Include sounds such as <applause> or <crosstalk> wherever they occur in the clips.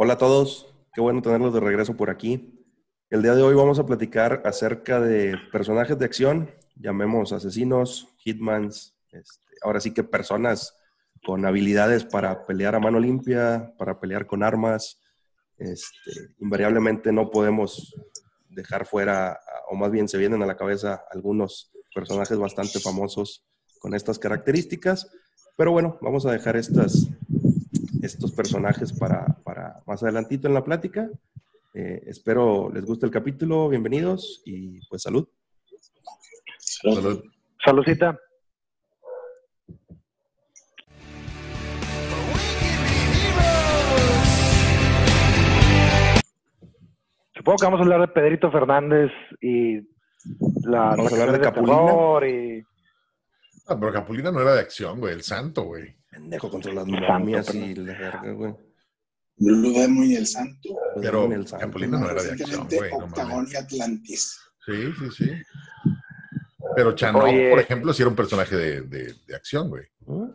Hola a todos, qué bueno tenerlos de regreso por aquí. El día de hoy vamos a platicar acerca de personajes de acción, llamemos asesinos, hitmans, este, ahora sí que personas con habilidades para pelear a mano limpia, para pelear con armas. Este, invariablemente no podemos dejar fuera, o más bien se vienen a la cabeza algunos personajes bastante famosos con estas características. Pero bueno, vamos a dejar estos personajes para más adelantito en la plática. Eh, espero les guste el capítulo, bienvenidos y pues salud. Salud. Saludcita. Supongo que vamos a hablar de Pedrito Fernández y la Vamos a hablar de de terror y Ah, pero Capulina no era de acción, güey. El santo, güey. Pendejo contra las Santo, momias y la verga, güey. Blue Demon y el Santo. Pero el santo. Capulina no era de acción, güey. No Octagón mames. y Atlantis. Sí, sí, sí. Pero Chanó, Oye. por ejemplo, sí era un personaje de, de- de acción, güey.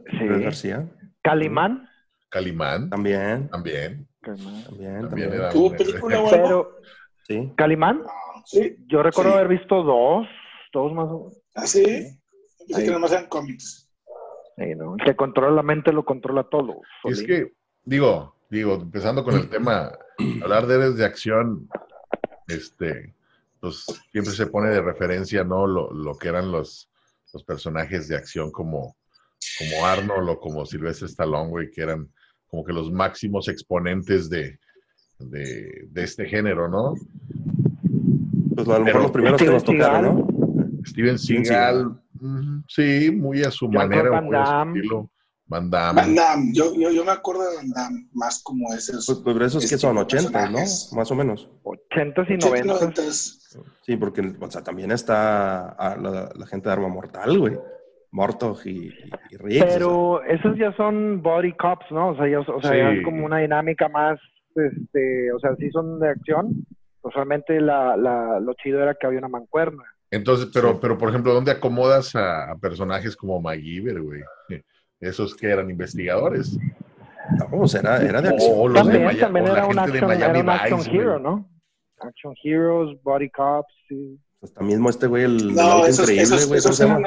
Sí. García. Calimán. Calimán, También, también. Calimán. también, También también. era ¿Tuvo película o algo? Pero, Sí. ¿Calimán? Ah, sí. Yo recuerdo Sí. haber visto dos, dos más o menos. ¿Ah, sí? Pensé Ahí. que nomás eran cómics. Sí, ¿no? El que controla la mente lo controla todo. Y es que, digo, digo, empezando con el tema, hablar de héroes de acción, este, pues siempre se pone de referencia, ¿no? Lo, lo que eran los, los personajes de acción como, como Arnold o como Sylvester Stallone, güey, que eran como que los máximos exponentes de, de, de este género, ¿no? Pues a lo mejor los primeros que nos tocaron, ¿no? Steven Seagal, sí, muy a su manera, muy a su estilo. Van Damme. Van Damme. Yo, yo, yo me acuerdo de Van Damme más como esos. Pues, pues esos que son tipo de 80, ¿no? Más o menos. 80s y 80, 90 noventas. Sí, porque o sea, también está ah, la, la gente de Arma Mortal, güey. Mortog y, y, y Riggs, o sea. Pero esos ya son body cops, ¿no? O sea, ya, o sea, ya es como una dinámica más, este, o sea, sí son de acción. Usualmente la, la, lo chido era que había una mancuerna. Entonces, pero, Sí. pero por ejemplo, ¿dónde acomodas a, a personajes como MacGyver, güey? Esos que eran investigadores. No, pues era, era de acción. O los de También, Maya- también o la era un gente de action, era un action Vice, güey. hero, ¿no? Action heroes, body cops, sí. Hasta mismo este güey, el, No, esos, increíble, esos, güey. ¿cómo esos eran-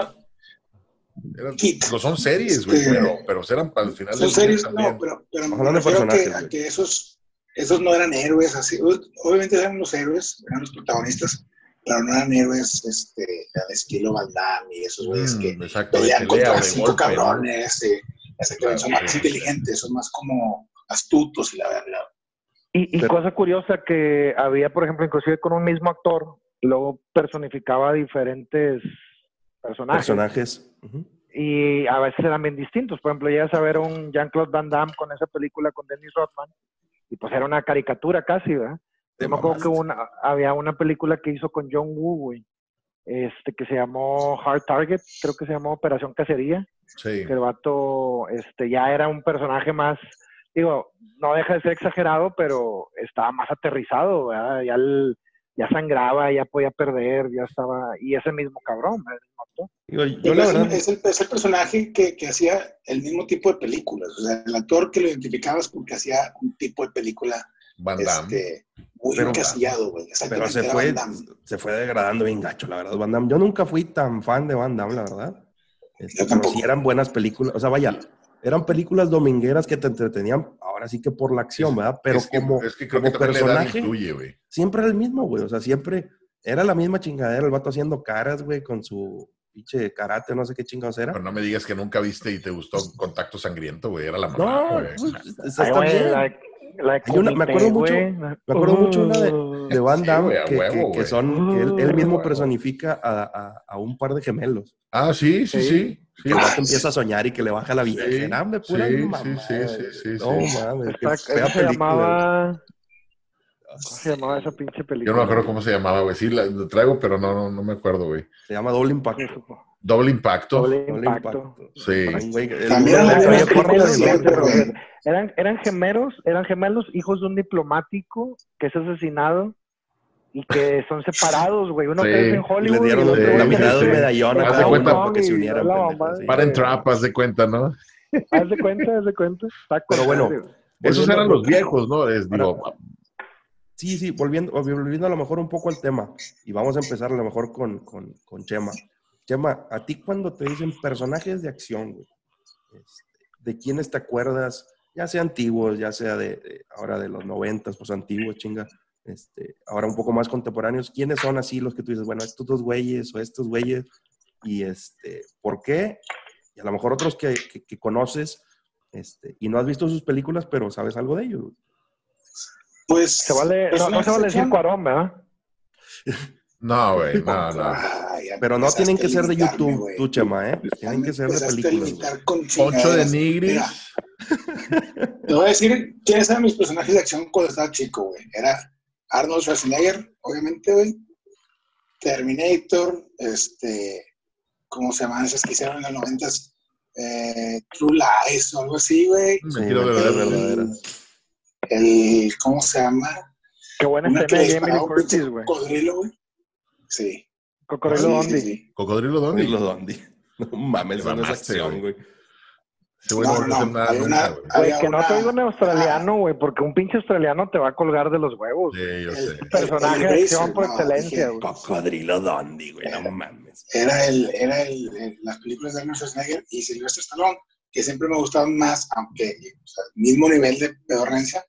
Eran- no son series, güey, Este, pero, pero eran para el final Son series, también. no, pero, pero me refiero a que esos, esos no eran héroes así. Obviamente eran los héroes, eran los protagonistas, pero no eran héroes este, al estilo Van Damme y esos güeyes Mm, que pelean pelea, contra cinco golpe, ¿no? cabrones. eh, exactamente, son más inteligentes, son más como astutos y la verdad. Y, y Pero- cosa curiosa que había, por ejemplo, inclusive con un mismo actor, luego personificaba diferentes personajes. Personajes. Y a veces eran bien distintos. Por ejemplo, llegas a ver un Jean-Claude Van Damme con esa película con Dennis Rodman y pues era una caricatura casi, ¿verdad? Yo me acuerdo que una, había una película que hizo con John Woo, güey, este, que se llamó Hard Target, creo que se llamó Operación Cacería, Sí. que el vato este, ya era un personaje más, digo, no deja de ser exagerado, pero estaba más aterrizado, ¿verdad? Ya, el- ya sangraba, ya podía perder, ya estaba, y ese mismo cabrón, ¿verdad? El mismo actor. Digo, yo la es, verdad, es el, es el personaje que, que hacía el mismo tipo de películas. O sea, el actor que lo identificabas porque hacía un tipo de película Van Damme. este, muy Pero- encasillado, güey. pero se fue, se fue degradando bien gacho, la verdad, Van Damme. Yo nunca fui tan fan de Van Damme, la verdad. Este, Yo pero sí eran buenas películas, o sea, vaya, eran películas domingueras que te entretenían, ahora sí que por la acción, ¿verdad? Pero es que, como, es que creo como que personaje, siempre era el mismo, güey. O sea, siempre era la misma chingadera, el vato haciendo caras, güey, con su pinche karate, no sé qué chingados era. Pero no me digas que nunca viste y te gustó Contacto Sangriento, güey. Era la mamá, No, güey. pues, está bien. La- la una- me acuerdo mucho-. Me acuerdo mucho una de, de Van Sí, Damme a que, huevo, que- que son, que él, él mismo Huevo. personifica a, a- a un par de gemelos. Ah, sí, sí, Sí. sí. Sí, Que Ah, sí. empieza a soñar y que le baja la vieja. hombre, pura sí, sí, sí, sí, sí, No sí. mames, qué fea se llamaba. ¿Cómo se llamaba esa pinche película? Yo no me acuerdo cómo se llamaba, güey. Sí, la, lo traigo, pero no, no, no me acuerdo, güey. Se llama Doble Impacto. Doble Impacto. Doble impacto. Sí. Eran. Eran, gemelos, eran gemelos, hijos de un diplomático que es asesinado y que son separados, güey. Uno Sí. que es en y Hollywood. le dieron y es mitad de medallón a Haz de cada cuenta- uno para que se unieran. Para en trapas, de cuenta, ¿no? Haz de cuenta, haz de cuenta. Pero bueno. Esos eran los viejos, ¿no? Es, digo, Sí, sí, volviendo, volviendo a lo mejor un poco al tema. Y vamos a empezar a lo mejor con, con, con Chema. Chema, a ti cuando te dicen personajes de acción, güey, este, ¿de quiénes te acuerdas? Ya sea antiguos, ya sea de, de- ahora de los noventas, pues antiguos, chinga. Este, ahora un poco más contemporáneos. ¿Quiénes son así los que tú dices, bueno, estos dos güeyes o estos güeyes? Y este, ¿por qué? Y a lo mejor otros que, que- que conoces este, y no has visto sus películas, pero sabes algo de ellos. güey. Pues. Se vale, no, no se vale decir Cuarón, ¿verdad? <laughs> no, güey, no, no. Pero no tienen que ser de YouTube, tú, Chema, ¿eh? Tienen que ser de películas. Poncho de. Nigris. Mira, <laughs> Te voy a decir quiénes eran mis personajes de acción cuando estaba chico, güey. Era Arnold Schwarzenegger, obviamente, güey. Terminator, este, ¿cómo se llaman esas que hicieron en los noventas? Eh, True Lies o algo así, güey. Mentira de mentira verdad. verdadera. El, ¿cómo se llama? Qué buena escena de Jamie Curtis, güey. cocodrilo, güey. Sí. Cocodrilo Sí, Dondi. sí, sí. Cocodrilo Dondi. los Dondi. No mames, no es acción, güey. güey no No, a una- güey. Que no te digo en australiano, güey, porque un pinche australiano te va a colgar de los huevos. Sí, yo El- sé. Personaje el de acción por no, excelencia, güey. Cocodrilo Dondi, güey, no mames. Era el, era el, el- las películas de Arnold Schwarzenegger y Sylvester Stallone, que siempre me gustaban más, aunque, o sea, mismo nivel de pedorrencia,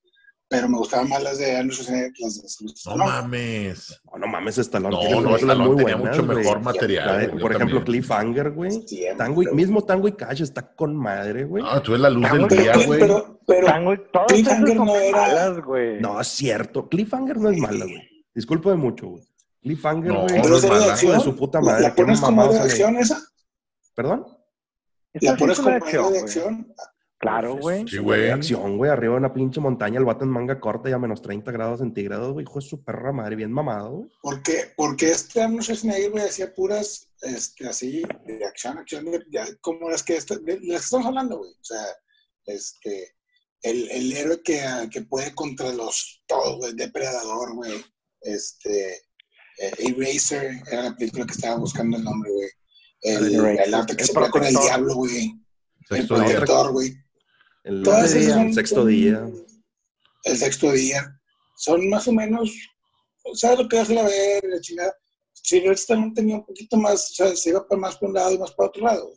pero me gustaban más las de Arnold Schwarzenegger que las de Sylvester No mames. No, no mames, Stallone. No, tiene no, Stallone muy tenía buenas, mucho güey. mejor material. de- güey, por ejemplo, también. Cliffhanger, güey. Tango y- mismo Tango y Cash está con madre, güey. No, tú eres la luz Tango del día, güey. pero, pero, Tango y todas Cliffhanger no era- malas, güey. No, es cierto. Cliffhanger no es mala, güey. Disculpe mucho, güey. Cliffhanger, No, güey. pero es de mala. hijo de su puta ¿La, madre. la qué pones como de acción esa? ¿Perdón? ¿La pones como de acción? Claro, güey. Sí, güey. De acción, güey. Arriba de una pinche montaña, el vato en manga corta y a menos 30 grados centígrados, güey. Hijo de su perra madre, bien mamado, güey. Porque, porque este Arnold Schwarzenegger, güey, hacía puras, este, así, de acción, acción, de- como las que, esta- de las que estamos hablando, güey. O sea, este, el, el héroe que, que puede contra los, todos, güey, Depredador, güey. Este, eh, Eraser, era la película que estaba buscando el nombre, güey. El, arte que El se pelea con el diablo, güey. El protector, güey. El, Todas el esas son- sexto día. El sexto día. Son más o menos, ¿sabes lo que hace la ver? La chingada. Sylvester Stallone tenía un poquito más, o sea, se iba para más para un lado y más para otro lado.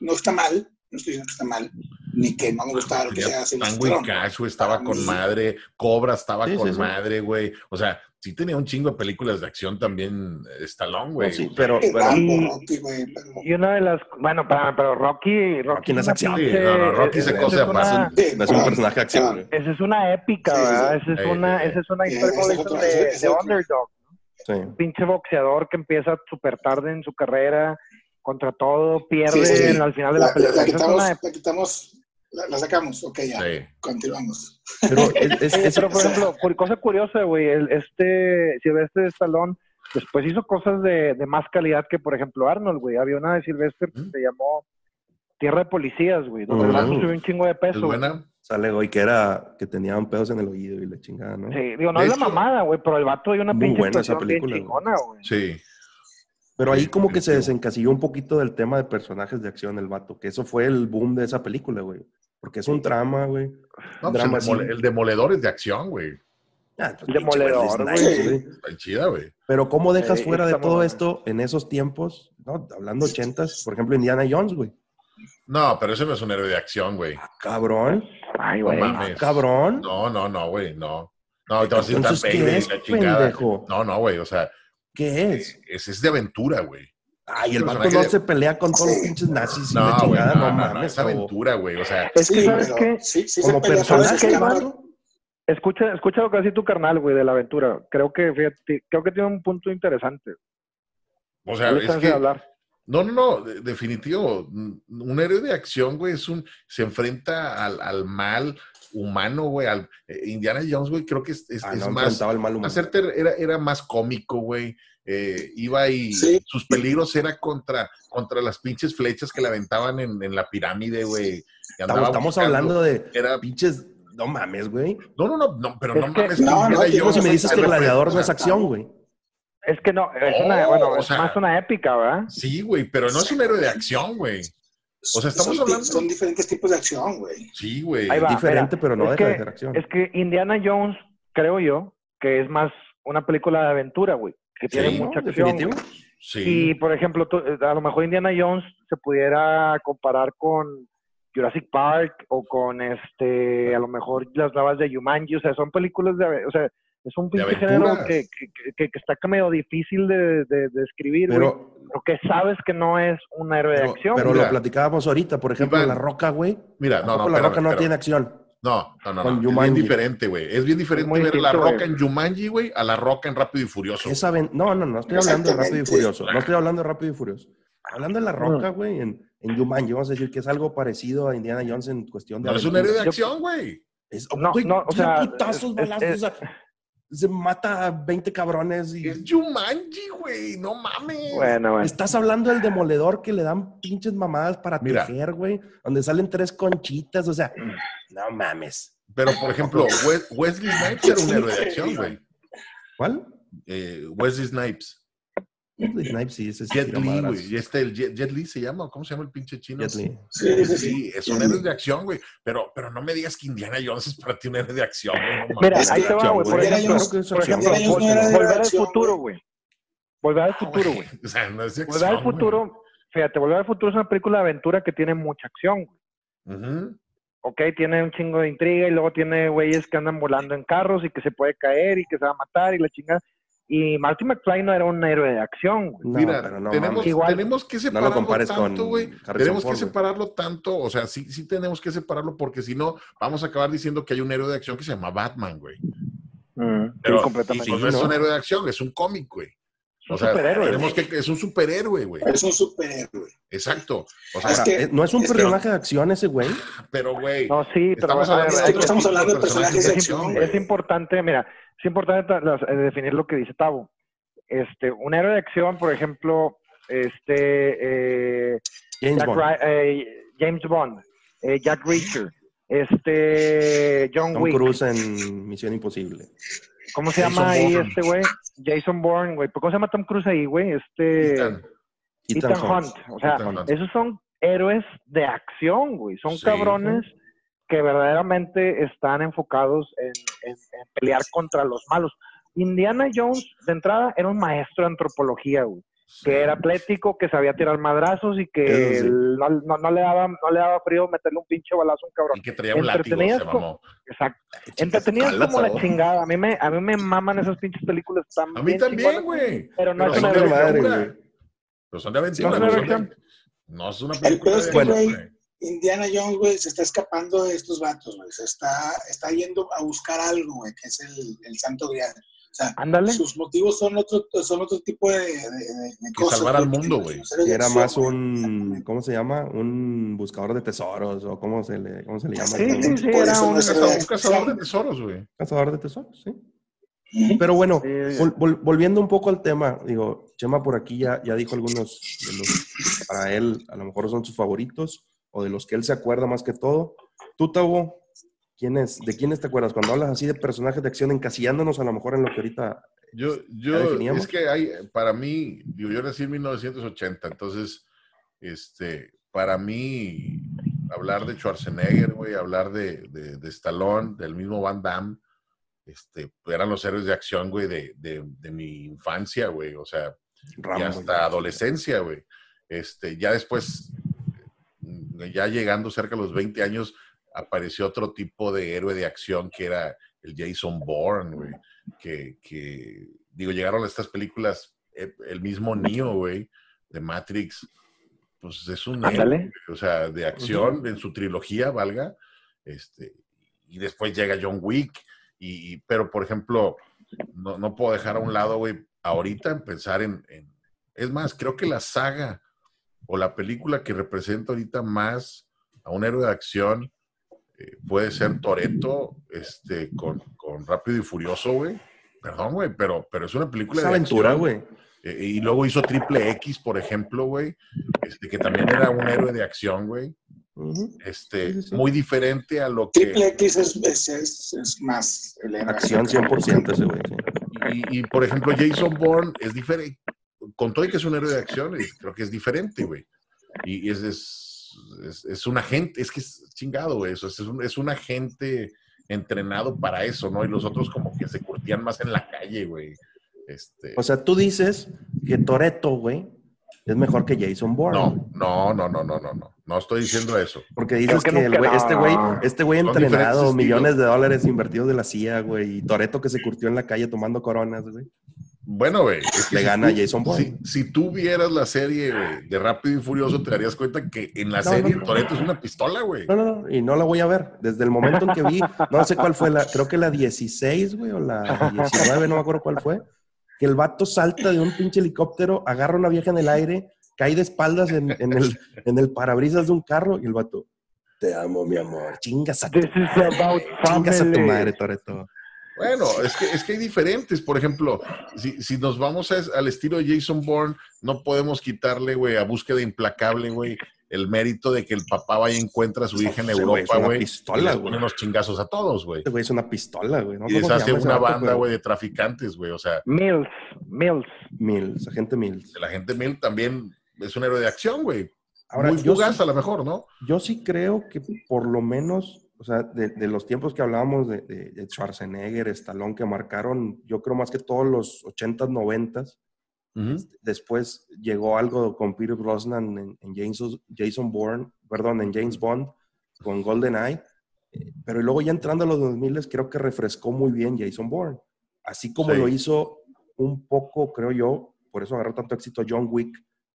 No está mal, no estoy diciendo que está mal, ni que no me gustaba lo que sea Tango y Cash, estaba Para con madre. Cobra estaba Sí, con sí, sí. madre, güey. O sea, sí tenía un chingo de películas de acción también, eh, Stallone, güey. No, sí, pero, pero Rambo, Y- Rocky, güey, pero- Y una de las. Bueno, pero, pero Rocky. Rocky, no es una acción. pinche- Sí, no, no, Rocky se es cose una- aparte. Sí, no es un personaje de acción, güey. Esa es una épica, Sí, sí, sí. ¿verdad? Esa es una, esa es una historia como es de, es underdog. Sí. Un pinche boxeador que empieza súper tarde en su carrera, contra todo, pierde Sí, sí, al final de la, La, pelea. la es quitamos, una la quitamos, la, la sacamos, ok, ya, Sí. continuamos. Pero es, es- <laughs> Oye, es- pero por o sea- ejemplo, cosa curiosa, güey, el- este Silvestre Stallone después hizo cosas de, de más calidad que, por ejemplo, Arnold, güey. Había una de Silvestre que ¿Mm? se llamó Tierra de Policías, güey, donde el vato subió un chingo de ¿Es peso. güey. buena? sale, güey, que era que tenían pedos en el oído y la chingada, ¿no? Sí, digo, no De es la mamada, güey, pero el vato dio una Muy pinche buena esa bien película, güey. chingona, güey. Sí. Pero ahí como que se desencasilló un poquito del tema de personajes de acción el vato, que eso fue el boom de esa película, güey. Porque es un trama, güey. No, pues Drama el, demole- el demoledor es de acción, güey. Ah, pues, Demoledor, güey. Chida, güey. Pero ¿cómo dejas Sí, fuera de todo buena. esto en esos tiempos? ¿no? Hablando ochentas, por ejemplo, Indiana Jones, güey. No, pero ese no es un héroe de acción, güey. Ah, cabrón. Ay, No güey. mames. Cabrón. No, no, no, güey, no. No, ahorita vas a decir Entonces, Darth ¿qué Vader y es, la chingada. pendejo? No, no, güey, o sea, ¿Qué es? ese es de aventura, güey. Ay, el vato no de- se pelea con todos los pinches nazis No, güey, chingada, no, no, no, no, mames. es o- aventura, güey. O sea, Es que, Sí, ¿sabes qué? sí, sí Como personaje. Escucha, escucha lo que hace tu carnal, güey, de la aventura. Creo que, fíjate, creo que tiene un punto interesante. o sea, es que hablar. No, no, no, de- definitivo. Un héroe de acción, güey, es un, se enfrenta al, al mal humano, güey. Al, eh, Indiana Jones, güey, creo que es, es- Ah, es no, más, mal humano. hacerte, era, era más cómico, güey. Eh, iba y Sí. sus peligros era contra, contra las pinches flechas que le aventaban en, en la pirámide, güey. Estamos, estamos hablando de Era, pinches. No mames, güey. no, no, no, no, pero Es no que- mames. No, Indiana no, digo, Jones si me es dices que Gladiador no es acción, güey. Es que no, es una, bueno, o es más una épica, ¿verdad? Sí, güey, pero no es un héroe de acción, güey. O sea, estamos son, hablando- son diferentes tipos de acción, güey. Sí, güey. Va. Diferente, pero no es deja de que- ser acción. Es que Indiana Jones, creo yo, que es más una película de aventura, güey. Que tiene mucha acción. Sí. Y, por ejemplo, tú- a lo mejor Indiana Jones se pudiera comparar con Jurassic Park o con, este, a lo mejor las nuevas de Jumanji. O sea, son películas de... O sea, es un pinche género que, que, que- que está medio difícil de, de, de escribir, güey. Pero, Porque sabes que no es un héroe de acción. pero. Mira. lo platicábamos ahorita, por ejemplo, Iván. La Roca, güey. Mira, no, no, La espérame, Roca no espérame. tiene acción. No, no, no, no. Es bien diferente, güey. Es bien diferente ver La Roca güey. en Jumanji, güey, a La Roca en Rápido y Furioso. Esa ven- No, no, no estoy hablando de Rápido y. Furioso. No estoy hablando de Rápido y Furioso. Hablando de La Roca, güey, en, en Jumanji, vamos a decir que es algo parecido a Indiana Jones en cuestión de No es un héroe de Yo- acción, güey. Es- No, güey, no, o sea, putazos, es- balazos, es- o sea, se mata a 20 cabrones y... Es Jumanji, güey. No mames. Bueno, bueno. Estás hablando del demoledor que le dan pinches mamadas para Mira. tejer, güey, donde salen tres conchitas, o sea, no mames. Pero, por ejemplo, We- Wesley Snipes era un héroe de acción, güey. ¿Cuál? Eh, Wesley Snipes. Wesley Snipes, sí, ese sí Jet madrazos. güey. Y este, el Jet, Jet Li se llama, ¿cómo se llama el pinche chino? Jet Li. Sí, sí, sí. Sí, son héroes de acción, güey. Pero, pero no me digas que Indiana Jones es para ti un héroe de acción, güey. no Mira, ahí te va, güey. Por ejemplo, por Volver al futuro, güey. Volver al futuro, güey. <laughs> O sea, no es de Volver al futuro, fíjate, Volver al futuro es una película de aventura que tiene mucha acción, güey. Ok, tiene un chingo de intriga y luego tiene güeyes que andan volando en carros y que se puede caer y que se va a matar y la chingada. Y Marty McFly no era un héroe de acción, güey. No, Mira, pero no tenemos. Igual- tenemos que No separarlo lo tanto, güey. Tenemos que Ford, separarlo tanto, o sea, sí, sí tenemos que separarlo porque si no, vamos a acabar diciendo que hay un héroe de acción que se llama Batman, güey. Mm, sí, Pero completamente. y- y no es un héroe de acción, es un cómic, güey. Es un O sea, superhéroe. tenemos que, es un superhéroe, güey. Es un superhéroe. Exacto. O sea, Es Ahora, que- eh, no es un es que- personaje de acción ese güey. pero, güey, No, sí, pero estamos a ver, hablando de personajes de acción, es importante, mira, es importante eh, definir lo que dice Tavo. Este, un héroe de acción, por ejemplo, este, eh, James Jack Bond. Eh, James Bond, eh, Jack Reacher, este, John Tom Wick, Cruise en Misión Imposible. ¿cómo se Jason llama ahí Bourne. este güey? Jason Bourne, güey, ¿cómo se llama Tom Cruise ahí, güey? Este, Ethan, Ethan, Hunt. O sea, Ethan esos son héroes de acción, güey. Son Sí. cabrones que verdaderamente están enfocados en, en- en pelear contra los malos. Indiana Jones, de entrada, era un maestro de antropología, güey. Que era atlético, que sabía tirar madrazos y que sí. no, no- no le daba, no le daba frío meterle un pinche balazo a un cabrón. y que traía un látigo, Entretenidas se como- mamó. Exacto. Entretenidas como la chingada. A mí me, a mí me maman esas pinches películas A mí también. güey. Pero no Pero es una de aventura. güey. Pero son de aventura. No es no, una son de- versión. no es una El película de güey. Indiana Jones, güey, se está escapando de estos vatos, güey. Se está, está yendo a buscar algo, güey, que es el, el santo grial. O sea, Ándale. sus motivos son otro, son otro tipo de, de, de- de cosas. salvar al mundo, que güey. era acción, más un. ¿cómo se llama? Un buscador de tesoros o cómo se le, cómo se le llama. Sí, sí, sí, era eso un... Cazador- héroe Un cazador de tesoros, güey. Cazador de tesoros, sí. Pero bueno, Sí, vol- vol- volviendo un poco al tema, digo, Chema por aquí ya, ya dijo algunos de los, para él, a lo mejor son sus favoritos o de los que él se acuerda más que todo. Tú, Tavo, ¿quién es, ¿de quiénes te acuerdas? Cuando hablas así de personajes de acción, encasillándonos a lo mejor en lo que ahorita... Yo, ¿Ya yo, es que hay, para mí, digo, yo nací en 1980, entonces, este, para mí, hablar de Schwarzenegger, güey, hablar de, de, de Stallone, del mismo Van Damme, este, eran los héroes de acción, güey, de, de, de mi infancia, güey, o sea, y hasta adolescencia, güey. Este, ya después, ya llegando cerca de los 20 años, apareció otro tipo de héroe de acción que era el Jason Bourne, güey. Que, que, digo, llegaron estas películas, eh, el mismo Neo, güey, de Matrix, pues es un héroe, o sea, de acción en su trilogía, valga. Este, y después llega John Wick, y, y- pero por ejemplo, no, no puedo dejar a un lado, güey, ahorita en pensar en, en- Es más, creo que la saga o la película que representa ahorita más a un héroe de acción eh, puede ser Toreto este, con, con Rápido y Furioso, güey. Perdón, güey, pero, pero es una película Es de aventura, güey. Eh, y luego hizo Triple X, por ejemplo, güey, este, que también era un héroe de acción, güey. Este, Sí, sí, sí. Muy diferente a lo que... Triple X es, es, es, es más. Acción 100% ese güey. sí. Y, y, por ejemplo, Jason Bourne es diferente. Con todo y que es un héroe de acción, creo que es diferente, güey. Y, y es, es- es, es un agente, es que es chingado, güey, eso, es un, es un agente entrenado para eso, ¿no? Y los otros como que se curtían más en la calle, güey. Este, O sea, tú dices que Toreto, güey, es mejor que Jason Bourne. no, no, no, no, no, no, no, no estoy diciendo eso. Porque dices que, que el güey- este güey, no. este güey entrenado, millones estilos. de dólares invertidos de la CIA, güey, y Toreto que se curtió en la calle tomando coronas, güey. Bueno, güey. es que Le si gana tú- Jason Bourne. Si, si tú vieras la serie, güey, de Rápido y Furioso, te darías cuenta que en la No, serie no, no. Toreto es una pistola, güey. No, no, no, y no la voy a ver. Desde el momento en que vi, no sé cuál fue la, creo que la 16, güey, o la 19, no me acuerdo cuál fue, que el vato salta de un pinche helicóptero, agarra a una vieja en el aire, cae de espaldas en, en el, en el parabrisas de un carro y el vato, te amo, mi amor, chingas a tu This is about Chingas a tu madre, Toreto. Bueno, es que, es que hay diferentes. Por ejemplo, si, si nos vamos a- al estilo de Jason Bourne, no podemos quitarle, güey, a búsqueda implacable, güey, el mérito de que el papá vaya y encuentra a su hija en Ese güey es Europa, una güey. pistola, güey. pone unos chingazos a todos, güey. Es una pistola, güey. ¿no? Y ¿Cómo se deshace una banda, güey, de traficantes, güey. O sea, Mills, Mills. Mills, agente Mills. la gente Mil también es un héroe de acción, güey. Ahora, Muy yo fugaz sí- a lo mejor, ¿no? Yo sí creo que por lo menos, o sea, de, de los tiempos que hablábamos de, Schwarzenegger, Stallone, que marcaron, yo creo más que todos los 80s, 90s. Después llegó algo con Peter Brosnan en, en Jason, Jason Bourne, perdón, en James Bond, con GoldenEye. Eh, Pero luego ya entrando a los 2000 creo que refrescó muy bien Jason Bourne. Así como Sí. lo hizo un poco, creo yo, por eso agarró tanto éxito John Wick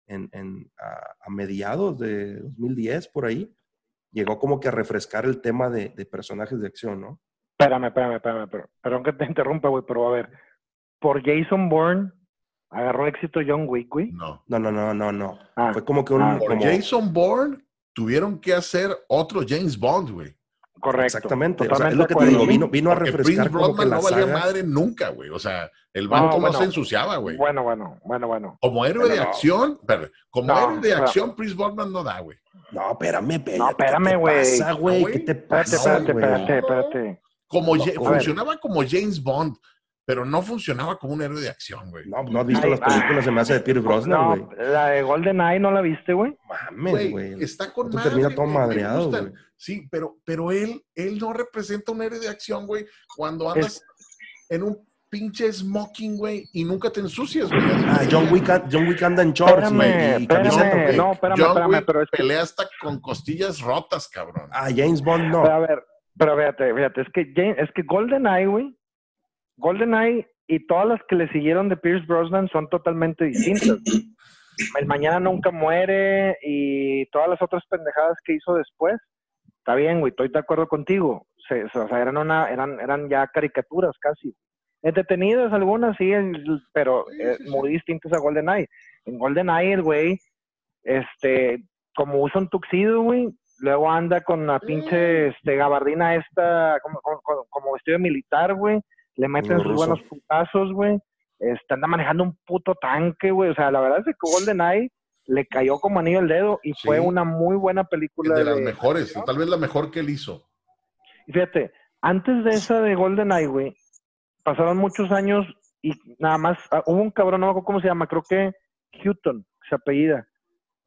en, en- a, a mediados de 2010, por ahí. Llegó como que a refrescar el tema de, de personajes de acción, ¿no? Espérame, espérame, espérame. pero- Perdón que te interrumpa, güey, pero a ver. Por Jason Bourne agarró éxito John Wick, güey. No. No, no, no, no, no. Ah, Fue como que un... Ah, Por como- Jason Bourne tuvieron que hacer otro James Bond, güey. correcto. Exactamente. O sea, es lo que te digo, vino, vino a refrescar Prince como que la no valía saga. madre nunca, güey. O sea, el vato no, bueno. se ensuciaba, güey. Bueno, bueno, bueno, bueno. Como héroe de no. acción, perdón, como No, héroe de pero- acción, Chris Brosnan no da, güey. No, espérame. No, espérame, ¿Qué güey. te pasa, güey? ¿Qué te Espérate, pasa, espérate, güey? espérate, espérate. Como No, funcionaba como James Bond, pero no funcionaba como un héroe de acción, güey. No, no has visto Ay, las películas, se me hace de Pierce Brosnan, güey. No, la de GoldenEye no la viste, güey. Mames, Güey, está con madre, termina todo madreado, güey. Sí, pero, pero él, él no representa un héroe de acción, güey, cuando andas en un pinche smoking, güey, y nunca te ensucias, güey. Ah, John Wick, John Wick anda en shorts güey, y camiseta, espérame. güey. No, espérame, John espérame, Wick pero es que pelea hasta con costillas rotas, cabrón. Ah, James Bond no. Pero a ver, pero fíjate, fíjate, es que, Jane- es que GoldenEye, güey, GoldenEye y todas las que le siguieron de Pierce Brosnan son totalmente distintas. El Mañana Nunca Muere y todas las otras pendejadas que hizo después. Está bien, güey, estoy de acuerdo contigo. Se- o sea, eran, una, eran, eran ya caricaturas casi. Entretenidas algunas, sí, el- pero Sí, eh, sí, sí. muy distintas a GoldenEye. En GoldenEye, el güey, este, como usa un tuxido, güey, luego anda con la pinche este, gabardina esta, como, como, como vestido de militar, güey, le meten sus buenos putazos, güey, este, anda manejando un puto tanque, güey, o sea, la verdad es que GoldenEye le cayó como anillo al dedo y fue una muy buena película. de las de- mejores, tal vez la mejor que él hizo. y fíjate, antes de esa de GoldenEye, güey, pasaron muchos años y nada más, ah, hubo un cabrón, no me acuerdo cómo se llama, creo que Hutton, se apellida,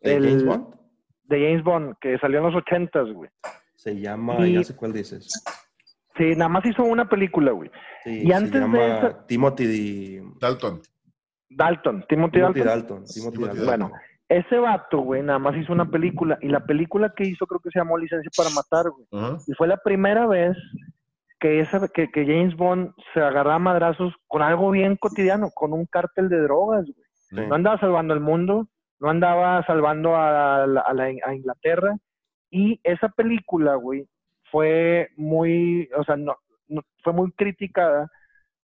¿De el- James Bond? de James Bond, que salió en los ochentas, güey. Se llama, Y- ya sé cuál dices. Sí, nada más hizo una película, güey. Sí, Y antes se de esa- Timothy, Dalton. Dalton, Timothy, Timothy Dalton. Dalton. Timothy Timothy Dalton. Bueno, ese vato, güey, nada más hizo una película. Y la película que hizo creo que se llamó Licencia para Matar, güey. Y fue la primera vez que, esa, que, que James Bond se agarraba a madrazos con algo bien cotidiano, con un cártel de drogas, güey. Sí. No andaba salvando el mundo, no andaba salvando a, la- a la- a Inglaterra. Y esa película, güey, fue muy, o sea, no, no- fue muy criticada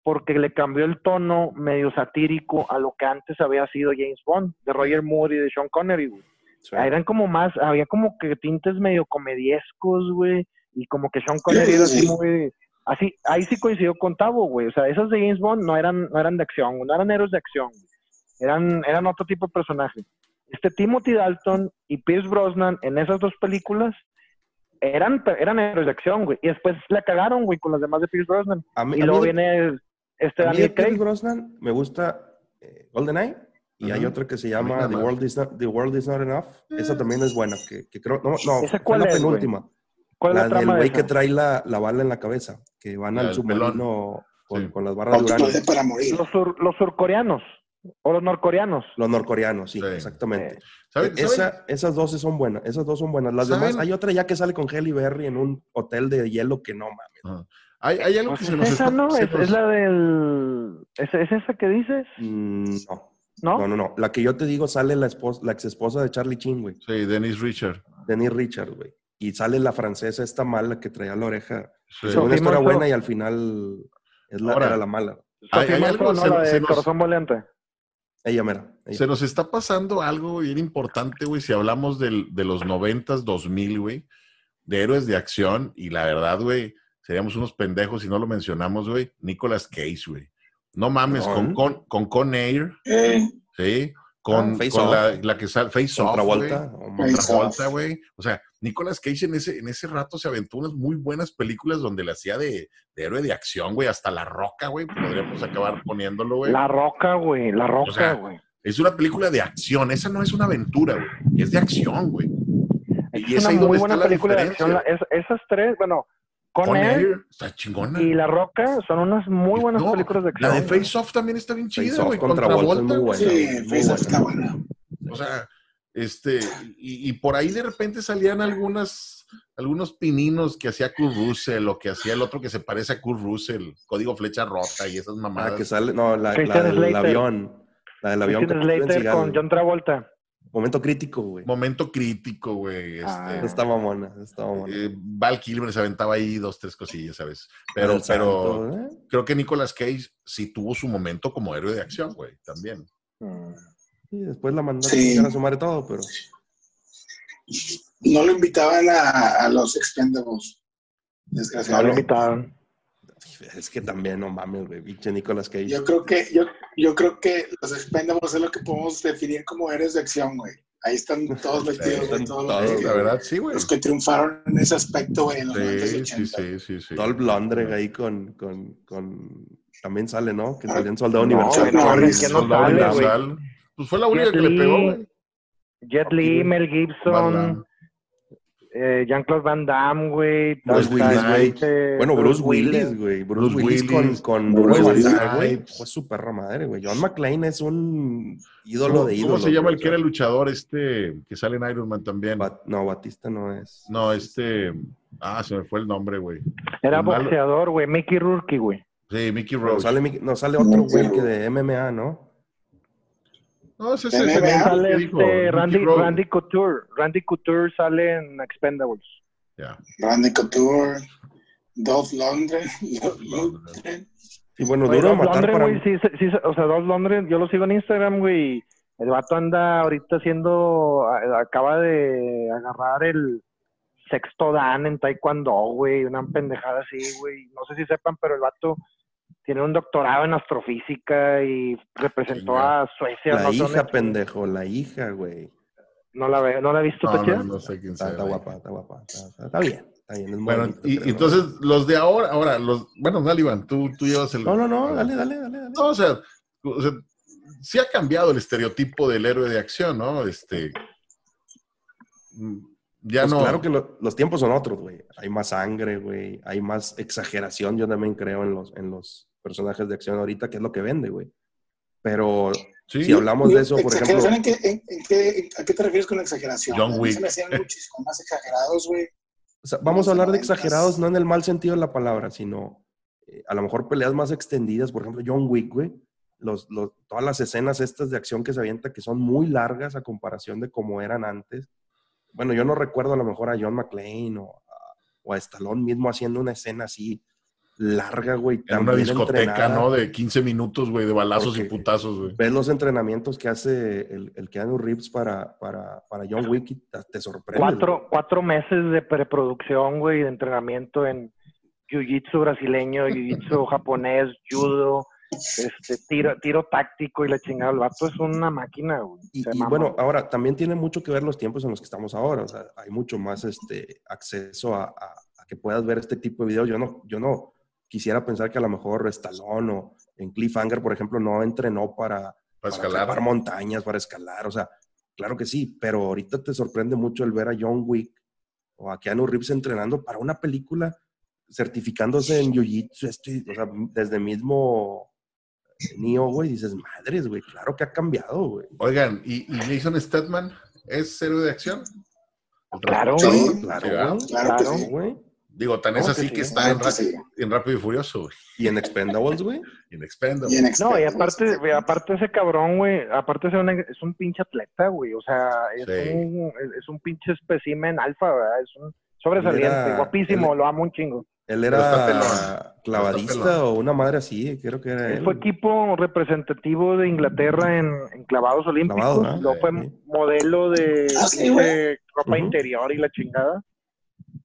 porque le cambió el tono medio satírico a lo que antes había sido James Bond, de Roger Moore y de Sean Connery, güey. Sí. Eran como más, había como que tintes medio comediescos, güey, y como que Sean Connery era así muy, así, ahí sí coincidió con Tavo, güey, o sea, esas de James Bond no eran, no eran de acción, no eran héroes de acción, eran, eran otro tipo de personaje. Este Timothy Dalton y Pierce Brosnan en esas dos películas eran, eran héroes de acción, güey, y después la cagaron, güey, con las demás de Pierce Brosnan, A mí, y a mí luego de- viene este mí Daniel Pierce Craig. Brosnan me gusta eh, GoldenEye Y hay Ujú. otra que se llama The. World, is Not, The World is Not Enough. Esa también es buena, que, que creo, no, no, ¿Esa fue cuál la es, güey? ¿Cuál es La la del güey que trae la, la bala en la cabeza, que van La al submarino con, Sí. con las barras de para morir. Los, sur- los surcoreanos o los norcoreanos. Los norcoreanos, sí, Sí. exactamente. ¿Saben- saben? Esa- esas dos sí son buenas, esas dos son buenas. Las ¿Saben? demás, hay otra ya que sale con Halle Berry en un hotel de hielo que no mames. Hay, hay algo Pues que es se nos esa, está... ¿no? se Es, nos- es la del... ¿Es, es esa que dices? Mm, no, ¿No? no, no, no. La que yo te digo sale la, esposa, la ex esposa de Charlie Chin, güey. Sí, Dennis Richard. Denise Richards, güey. Y sale la francesa esta mala que traía la oreja. Sí. Según esto era buena y al final es la, Ahora, era la mala. Hay- hay algo- ¿no? se- la se de nos- Corazón Valiente. Ella mera. ella. Se nos está pasando algo bien importante, güey, si hablamos del- de los noventas, 2000, güey, de héroes de acción, y la verdad, güey, seríamos unos pendejos si no lo mencionamos, güey, Nicolas Cage, güey. No mames, con, ¿Con? con, con Con Air, Eh, ¿sí? Con, Ah, Face con Off. la, la que sale Face Off, güey. o Face Contra- Off. Travolta, güey. O sea, Nicolas Cage en ese, en ese rato se aventó unas muy buenas películas donde le hacía de, de héroe de acción, güey. Hasta La Roca, güey. Podríamos acabar poniéndolo, güey. La Roca, güey. La Roca, sea, güey. Es una película de acción. Esa no es una aventura, güey. Es de acción, güey. Y es es ahí una donde muy buena está la película de acción. La- es- esas tres, bueno, Con, Con Air Air, está chingona. y La Roca son unas muy buenas No, películas de acción. La de. Face Off también está bien chida, güey. contra Contra Volta es Volta, muy güey. buena. sí, Face Off está buena. O sea, este, y, y por ahí de repente salían algunas, algunos pininos que hacía Kurt Russell o que hacía el otro que se parece a Kurt Russell, Código Flecha Rota y esas Ah, mamadas. que sale, no, la, la del avión. La del avión. Con con John Travolta. Momento crítico, güey. Momento crítico, güey. Este, Ah. Está mamona, está mamona. eh, Val Kilmer se aventaba ahí dos, tres cosillas, ¿sabes? Pero, pero Santo, ¿eh? creo que Nicolas Cage sí tuvo su momento como héroe de acción, güey, también. Mm. Sí, después la mandaron Sí. a chingar a su madre todo, pero. No lo invitaban a, a los Expendables. No lo Desgraciadamente. invitaron. Es que también, no mames, güey. Pinche Nicolas Cage. Yo creo que, yo, yo creo que los Expendables es lo que podemos definir como héroes de acción, güey. Ahí están todos <laughs> están Todos, todos, los, la verdad, sí, güey. los que triunfaron en ese aspecto, güey, en los 90 y Sí, 80. sí, sí, sí, sí. Dolph Lundgren ahí con, con, con. También sale, ¿no? Que Ah, salió en Soldado No, Universal. no, Norris, ¿quién no sale, güey? Pues fue la única Jet que le Li, pegó, güey. Jet Li, Mel Van Gibson, eh, Jean-Claude Van Damme, güey. Bruce Willis, güey. Bueno, Bruce Willis, güey. Bruce, Bruce Willis, Willis, con, con Bruce Willis, Matar, güey. Fue su perra madre, güey. John McClane es un ídolo ¿Cómo, de cómo ídolos. se llama el que era luchador este que sale en Iron Man también? Bat- no, Batista no es. No, este. Ah, se me fue el nombre, güey. Era el boxeador, güey. Mickey Rourke, güey. Sí, Mickey No Rose. sale, Mickey- no, sale otro güey que de MMA, ¿no? No, ese es Sale este Randy. Randy Couture. Randy Couture sale en Expendables. Ya. Randy Couture, Dolph Lundgren. <laughs> Sí, bueno, duro matar Lundgren, para. güey, sí, sí, o sea, Dolph Lundgren, yo lo sigo en Instagram, güey. y El vato anda ahorita haciendo, acaba de agarrar el sexto dan en Taekwondo, güey, una pendejada así, güey. No sé si sepan, pero el vato tiene un doctorado en astrofísica y representó a Suecia. La no hija, pendejo, la hija, güey. No la veo, no la he visto, No, no, no sé quién Está, sea. está guapa, está guapa. Está, está- está bien, está bien. Es Bueno, bonito, y, creo, entonces los de ahora, ahora, los, bueno, dale, Iván, tú, tú llevas el. No, no, no, dale, dale, dale. dale. No, o sea, o sea, sí ha cambiado el estereotipo del héroe de acción, ¿no? Este. Ya Pues no. Claro que lo- los tiempos son otros, güey. Hay más sangre, güey. Hay más exageración, yo también creo, en los, en los personajes de acción ahorita, que es lo que vende, güey. Pero Sí, si hablamos de eso, por ejemplo, ¿Exageración en qué, en- en qué- ¿A qué te refieres con exageración? John Wick. Se me hacían muchísimo más exagerados, güey. o sea, vamos a hablar de exagerados, no en el mal sentido de la palabra, sino eh, a lo mejor peleas más extendidas, por ejemplo, John Wick, güey. Los, los- todas las escenas estas de acción que se avienta, que son muy largas a comparación de cómo eran antes. Bueno, yo no recuerdo a lo mejor a John McClane o a, o a Stallone mismo haciendo una escena así larga, güey. en una discoteca, entrenada. ¿no? De 15 minutos, güey, de balazos y putazos, güey. ves los entrenamientos que hace el, el Keanu Reeves para, para, para John Wick y te, te sorprende. Cuatro, cuatro meses de preproducción, güey, de entrenamiento en jiu-jitsu brasileño, jiu-jitsu japonés, judo, este, tiro, tiro táctico y la chingada. El vato es una máquina, güey. Y, bueno, ahora también tiene mucho que ver los tiempos en los que estamos ahora. O sea, hay mucho más este, acceso a, a- a que puedas ver este tipo de videos. Yo no, yo no quisiera pensar que a lo mejor Stallone o en Cliffhanger, por ejemplo, no entrenó para Para escalar. Para montañas, para escalar, o sea, claro que sí, pero ahorita te sorprende mucho el ver a John Wick o a Keanu Reeves entrenando para una película, certificándose en Jiu-Jitsu, esto y- o sea, desde mismo Neo, güey, dices, madres, güey, claro que ha cambiado, güey. Oigan, ¿y, y Jason Statham es héroe de acción? Claro, Sí, Claro, güey. Claro que Claro. sí. güey. Digo, tan es que así sí. que está en, sí. Rápido- en Rápido y Furioso, güey. Y en Expendables, güey. Y en Expendables. Y en No, y aparte, güey, aparte ese cabrón, güey, aparte es un, es un pinche atleta, güey, o sea, es, Sí. un, es- un pinche espécimen alfa, ¿verdad? Es un sobresaliente, guapísimo, lo amo un chingo. Él era clavadista o una madre así, creo que era Él él. fue equipo representativo de Inglaterra en, en clavados olímpicos, Clavado, ¿no? luego fue Sí. modelo de, Ah, sí, de ropa Ujú. interior y la chingada.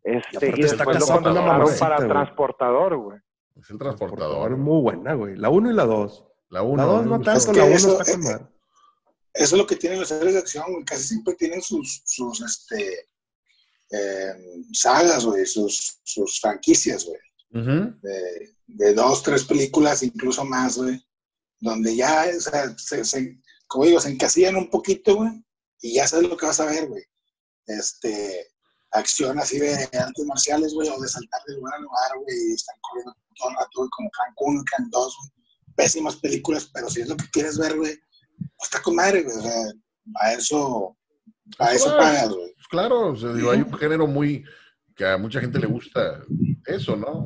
Y Este, y está después lo contrataron para güey. transportador, güey. Es el Transportador transportador. muy buena, güey. La 1 y la 2. La 1. La 2 no Es tanto, que la 1 eso- está con. Eso es lo que tienen los héroes de acción, güey. Casi siempre tienen sus, sus este, eh, sagas, güey, sus, sus franquicias, güey. De, de dos, tres películas, incluso más, güey. Donde ya, o sea, se, se- como digo, se encasillan un poquito, güey. Y ya sabes lo que vas a ver, güey. Este, acción así de artes marciales, güey, o de saltar de lugar a lugar, güey. Y están corriendo todo el rato, güey, como Cancún, Can 2, güey. Pésimas películas, pero si es lo que quieres ver, güey, pues está con madre, güey. O sea, a eso, a eso Pues, pagas, güey. Pues claro, o sea, digo, hay un género muy que a mucha gente le gusta eso, ¿no?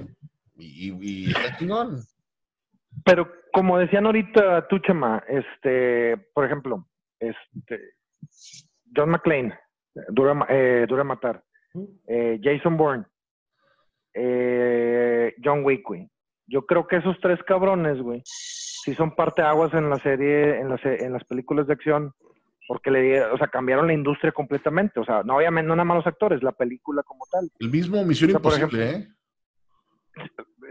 Y, y- y está chingón. Pero como decían ahorita tú, Chema, este, por ejemplo, este, John McClane, Dura, Ma- eh, Dura Matar, eh, Jason Bourne, eh, John Wick, güey. Yo creo que esos tres cabrones, güey, sí son parte aguas en la serie, en las, en las películas de acción, porque le, di- o sea, cambiaron la industria completamente. O sea, no obviamente no nada más los actores, la película como tal. El mismo Misión O sea, Imposible, ¿eh?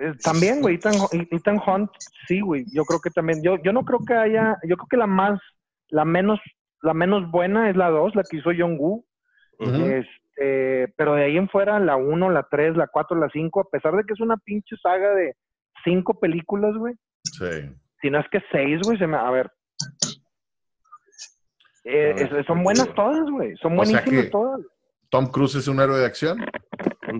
Eh, También, güey, Ethan, Ethan Hunt, sí, güey. Yo creo que también, yo, yo no creo que haya, yo creo que la más, la menos, la menos buena es la 2, la que hizo John Woo. Este, pero de ahí en fuera, la 1, la 3, la 4, la 5, a pesar de que es una pinche saga de cinco películas, güey. Sí. Si no es que seis, güey, se me, a ver. Eh, es- son buenas todas, güey. Son O sea buenísimas que- todas. Tom Cruise es un héroe de acción.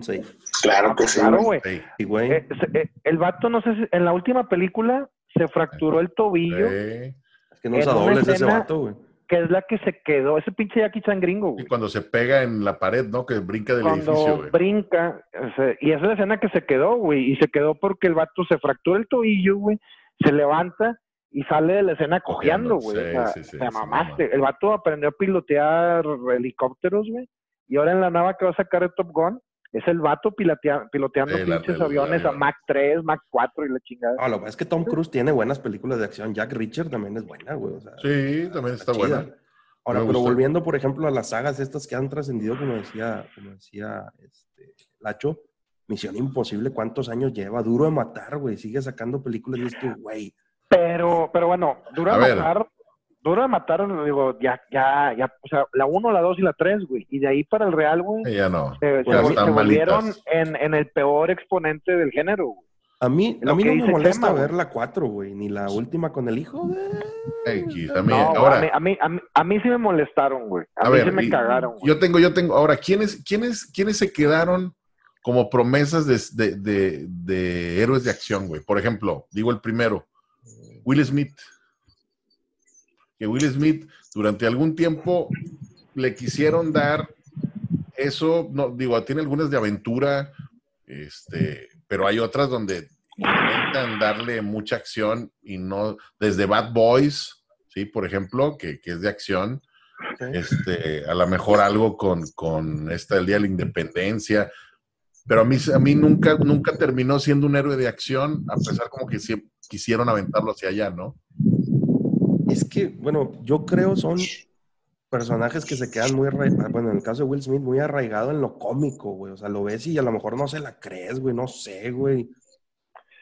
Safe. Claro que sí, Claro, güey. Sí. Y, Eh, se- eh, el vato, no sé si, en la última película se fracturó el tobillo. Sí. es que no una dobles ese escena- vato, güey. que es la que se quedó, ese pinche Jackie Chan gringo, Y güey. cuando se pega en la pared, ¿no? Que brinca del Cuando edificio, güey. brinca, o sea, y esa es la escena que se quedó, güey, y se quedó porque el vato se fractura el tobillo, güey, se levanta y sale de la escena cojeando, güey. sí, o sea, sí, sí, te sí, mamaste. El vato aprendió a pilotear helicópteros, güey, y ahora en la nave que va a sacar de Top Gun, es el vato pilotea- piloteando Sí, pinches el aviones a. Mach 3, Mach 4 y la chingada. Ah, lo es que Tom Cruise tiene buenas películas de acción. Jack Richard también es buena, güey. O sea, Sí, también está buena. Ahora, Me pero gusta. volviendo, por ejemplo, a las sagas estas que han trascendido, como decía, como decía este, Lacho, Misión Imposible, ¿cuántos años lleva? Duro de matar, güey. Sigue sacando películas y tú, güey. Pero, pero bueno, dura A ver. matar, dura matar, digo, ya, ya, ya, o sea, la 1, la 2 y la 3, güey. Y de ahí para el Real, güey, Ya no. se, Ya se volvieron en, en el peor exponente del género, güey. A mí, Lo a mí no me molesta ver la 4, güey, ni la última con el hijo. No, Ahora, a, mí, a, mí, a, mí, a mí sí me molestaron, güey. A, A mí ver, sí me y- cagaron, güey. yo tengo, yo tengo. Ahora, ¿quiénes, quiénes, quiénes se quedaron como promesas de, de, de- de héroes de acción, güey? Por ejemplo, digo el primero, Will Smith. Que Will Smith durante algún tiempo le quisieron dar eso, no, digo, tiene algunas de aventura, este, pero hay otras donde intentan darle mucha acción y no, desde Bad Boys, ¿sí? Por ejemplo, que, que es de acción, este, a lo mejor algo con, con esta del Día de la Independencia, pero a mí, a mí nunca, nunca terminó siendo un héroe de acción, a pesar como que quisieron aventarlo hacia allá, ¿no? Es que, bueno, yo creo son personajes que se quedan muy arraigados, bueno, en el caso de Will Smith, muy arraigado en lo cómico, güey. O sea, lo ves y a lo mejor no se la crees, güey, no sé, güey.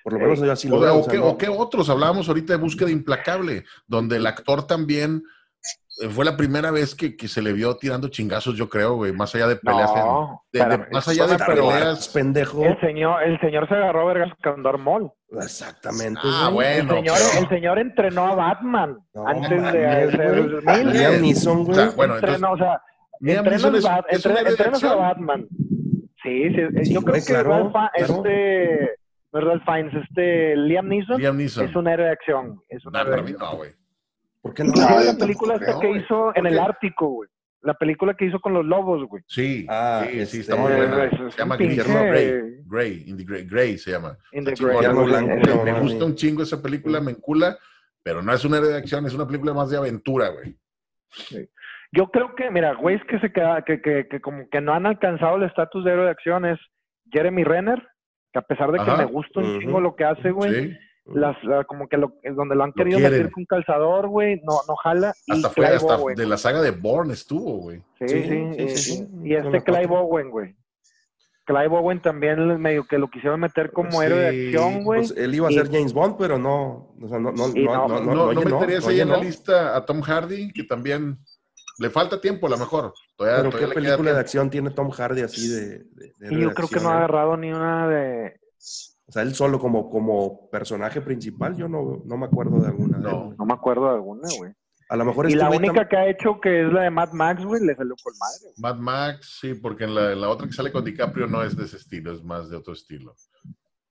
Por lo menos yo así lo O, veo. o o sea, qué, no- o qué otros? Hablábamos ahorita de Búsqueda Implacable, donde el actor también eh, fue la primera vez que, que se le vio tirando chingazos, yo creo, güey, más allá de peleas. en- No, de- de- espérame, más allá de peleas. pendejo. El señor, el señor se agarró a vergas con Darmol. Exactamente. Ah, güey. El Bueno, señor, pero- el señor entrenó a Batman No antes de hacer. Liam Neeson, O güey. sea, bueno, Entrenó, o sea, Liam entrenas, Neeson es- Bat- es un entre- héroe de entrenas a. Batman. Sí, sí, Sí, yo creo güey, que claro, claro. este, no es Ralph Fiennes, este Liam Neeson, Liam Neeson. es un héroe de acción. Es un No, héroe para de acción. no, güey. ¿Por qué no? La película esta que güey. hizo en ¿Por el? Ártico, güey. La película que hizo con los lobos, güey. Sí, Ah, sí, sí, este, está muy Eh, buena. es- es Se llama Guillermo Grey. Grey, in the Grey, Grey se llama. In the Grey. güey. Me- gusta un chingo esa película, me encula, pero no es una héroe de acción, es una película más de aventura, güey. Yo creo que, mira, güeyes que se queda, que, que, que como que no han alcanzado el estatus de héroe de acción es Jeremy Renner, que a pesar de que Ajá. me gusta un chingo lo que hace, güey, Sí. Las, la- como que lo, es donde lo han Lo querido quieren. meter con calzador, güey, no, no jala. Y Hasta fue Clive hasta Owen. de la saga de Bourne estuvo, güey. Sí, Sí, sí, sí, y- sí, sí. Y este Clive. Owen, güey. Clive Owen también medio que lo quisieron meter como héroe de acción, güey. Pues él iba a Y- ser James Bond, pero no, o sea, no, no, Y no, no, no, No, meterías no ahí en la lista a Tom Hardy, que también le falta tiempo a lo mejor. Todavía, Pero todavía qué película de acción tiene Tom Hardy así de, de- de Y yo creo que no ha agarrado ni una de... O sea, él solo como, como personaje principal, yo no, no me acuerdo de alguna. No. No me acuerdo de alguna, güey. A lo mejor Y este la única tam- que ha hecho, que es la de Mad Max, güey, le salió con madre. Mad Max, sí, porque en la, en la otra que sale con DiCaprio no es de ese estilo, es más de otro estilo.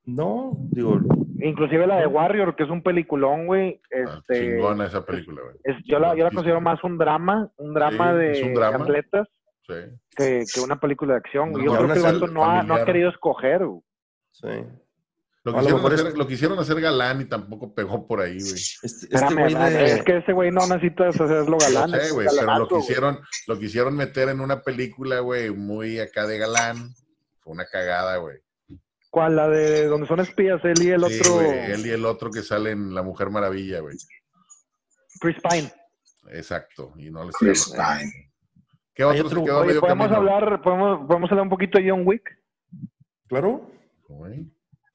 No, digo, Inclusive la de Warrior, que es un peliculón, güey. Ah, Este, chingona esa película, güey. es, yo, la, yo la considero más un drama, un drama Sí, de es un drama. atletas Sí. que, que una película de acción. No, Yo creo que el vato no ha, no ha querido escoger. güey. sí. Lo A lo quisieron, mejor hacer, es- lo quisieron hacer galán y tampoco pegó por ahí, güey. Este, este güey de... es que ese güey no necesita hacerlo galán. No sé, es güey, pero lo güey. quisieron, lo quisieron meter en una película, güey, muy acá de galán. Fue una cagada, güey. ¿Cuál? La de donde son espías, él y el Sí, otro, güey, él y el otro que sale en La Mujer Maravilla, güey. Chris Pine. Exacto. Y no les Chris Pine. ¿Qué Hay otro se otro- quedó a Oye, medio ¿podemos camino? hablar, podemos, podemos hablar un poquito de John Wick? Claro. Güey.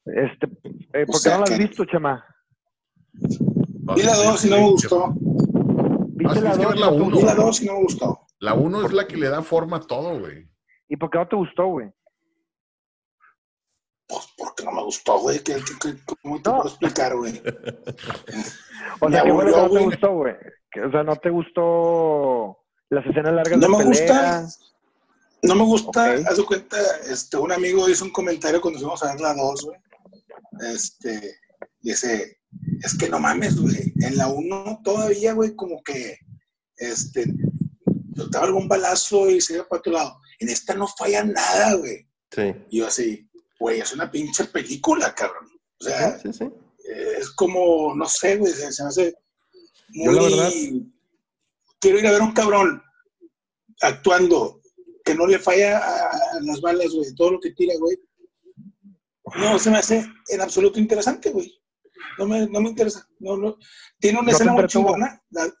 Este, eh, ¿Por O qué sea no la has que- visto, chama? No, Vi la sí, 2 sí, y no me gustó. ¿Viste la tienes que dos? ver la ¿No te uno. Vi gustó? la 2 y no me gustó. La uno es la que le da forma a todo, güey. ¿Y por qué no te gustó, güey? Pues porque no me gustó, güey. ¿Qué, qué, qué- ¿Cómo te No. puedo explicar, güey? <laughs> O sea, ¿qué que aburrió, no te gustó, güey? Que, O sea, ¿no te gustó las escenas largas No de me pelea? gusta. No me gusta, Ok. haz de cuenta, este, un amigo hizo un comentario cuando fuimos a ver la 2, güey. Este, dice, es que no mames, güey. En la 1 todavía, güey, como que, este, soltaba algún balazo y se iba para otro lado. En esta no falla nada, güey. Sí. Y yo así, güey, es una pinche película, cabrón. O sea, Sí, sí. es como, no sé, güey, se, se me hace Yo muy... la verdad- Quiero ir a ver a un cabrón actuando, que no le falla a las balas, güey, todo lo que tira, güey. No, se me hace en absoluto interesante, güey. No me, no me interesa. No, no. Tiene una ¿No te escena muy chingona. La-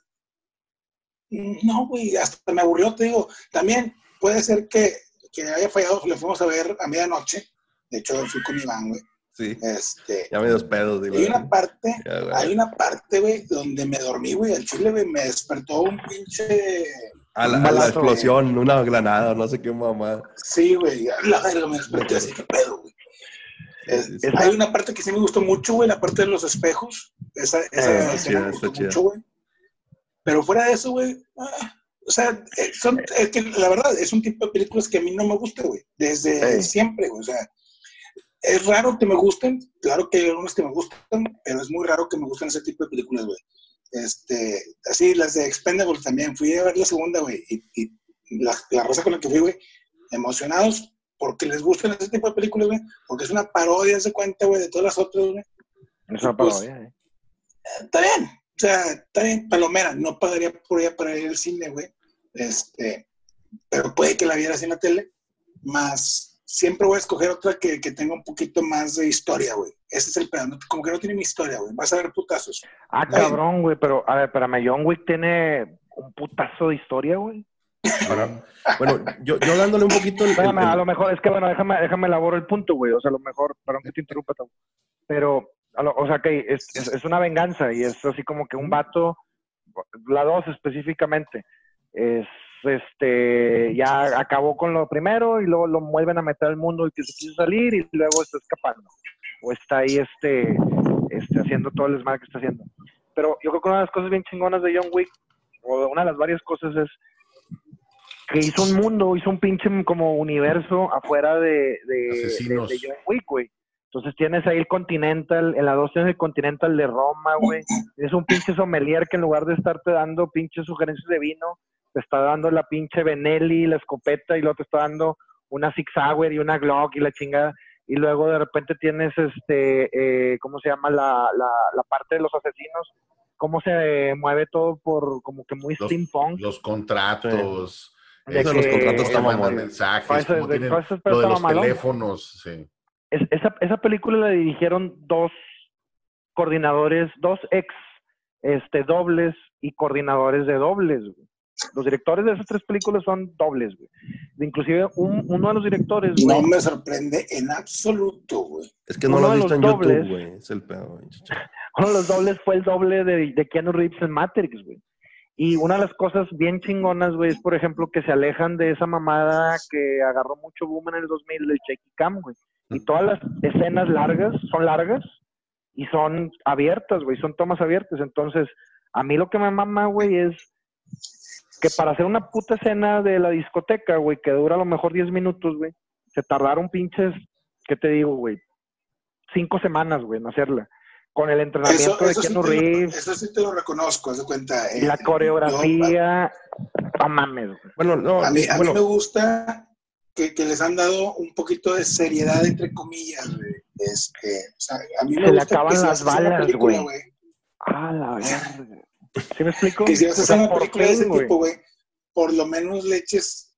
No, güey, hasta me aburrió, te digo. También puede ser que, que haya fallado, le fuimos a ver a medianoche. De hecho, fui con Iván, güey. Sí. Este, Ya me dos pedos, digo. hay una parte, Ya, güey. hay una parte, güey, donde me dormí, güey, al chile, güey, me despertó un pinche... A la, a explosión, una granada, no sé qué mamá. Sí, güey, la verga me desperté así, qué pedo, güey. Es- Sí, sí, sí. Hay una parte que sí me gustó mucho, güey, la parte de los espejos. Esa, esa escena chida, me gustó mucho, güey. Pero fuera de eso, güey, ah, o sea, eh, son, es que la verdad, es un tipo de películas que a mí no me gusta, güey, desde Sí. siempre, güey, o sea, es raro que me gusten, claro que hay algunas que me gustan, pero es muy raro que me gusten ese tipo de películas, güey. Este, así, las de Expendables también, fui a ver la segunda, güey, y, y la, la raza con la que fui, güey, emocionados porque les gustan ese tipo de películas, güey, porque es una parodia, se cuenta, güey, de todas las otras, güey. Es una Pues, parodia, ¿eh? Está bien, o sea, está bien, palomera, no pagaría por ella para ir al cine, güey. Este, pero puede que la viera así en la tele, más siempre voy a escoger otra que, que tenga un poquito más de historia, güey. Ese es el pedo, no- como que no tiene mi historia, güey. Vas a ver putazos. Ah, cabrón, güey, pero, a ver, espérame, John Wick tiene un putazo de historia, güey. Bueno, yo, yo dándole un poquito el, el- Espérame, a lo mejor, es que bueno, déjame, déjame elaboro el punto, güey. O sea, a lo mejor, perdón que te interrumpa, pero, a lo- o sea, que es, es, es una venganza y es así como que un vato la 2 específicamente. Es este ya acabó con lo primero y luego lo vuelven a meter al mundo y que se quiso salir y luego está escapando o está ahí este, este haciendo todo el desmadre que está haciendo. Pero yo creo que una de las cosas bien chingonas de John Wick, o una de las varias cosas es que hizo un mundo, hizo un pinche como universo afuera de, de, de, Asesinos. de John Wick, güey. Entonces tienes ahí el Continental, en la 2 tienes el Continental de Roma, güey. Tienes un pinche sommelier que en lugar de estarte dando pinches sugerencias de vino, te está dando la pinche Benelli, la escopeta, y luego te está dando una Six Hour y una Glock y la chingada. Y luego de repente tienes, este, eh, ¿cómo se llama? La, la, la parte de los asesinos. Cómo se mueve todo por como que muy Los- steampunk. Los contratos. De Eso de los que- contratos cómo mandan mensajes, de- tienen lo de los mamalón. teléfonos, sí. Es- esa, esa película la dirigieron dos coordinadores, dos ex este, dobles y coordinadores de dobles. güey. Los directores de esas tres películas son dobles, güey. Inclusive un- uno de los directores, güey, No me sorprende en absoluto, güey. Es que no Uno lo has visto en los YouTube, dobles. güey. Es el pedo, güey. <laughs> uno de los dobles fue el doble de, de Keanu Reeves en Matrix, güey. Y una de las cosas bien chingonas, güey, es por ejemplo que se alejan de esa mamada que agarró mucho boom en el 2000 del Checky Cam, güey. Y todas las escenas largas son largas y son abiertas, güey, son tomas abiertas. Entonces, a mí lo que me mama, güey, es que para hacer una puta escena de la discoteca, güey, que dura a lo mejor 10 minutos, güey, se tardaron pinches, ¿qué te digo, güey? Cinco semanas, güey, en hacerla. Con el entrenamiento Eso, de eso, sí Keanu lo, Reeves eso sí te lo reconozco, haz de cuenta. la eh, yo- coreografía, no mames, güey. Bueno, no, a, mí, a mí bueno, me gusta que, que les han dado un poquito de seriedad, entre comillas, güey. Este, o sea, a mí me Se le gusta acaban que las balas, güey. Ah, la verga. ¿Sí me explico? Que si vas a hacer una película de ese güey. tipo, güey, por lo menos le eches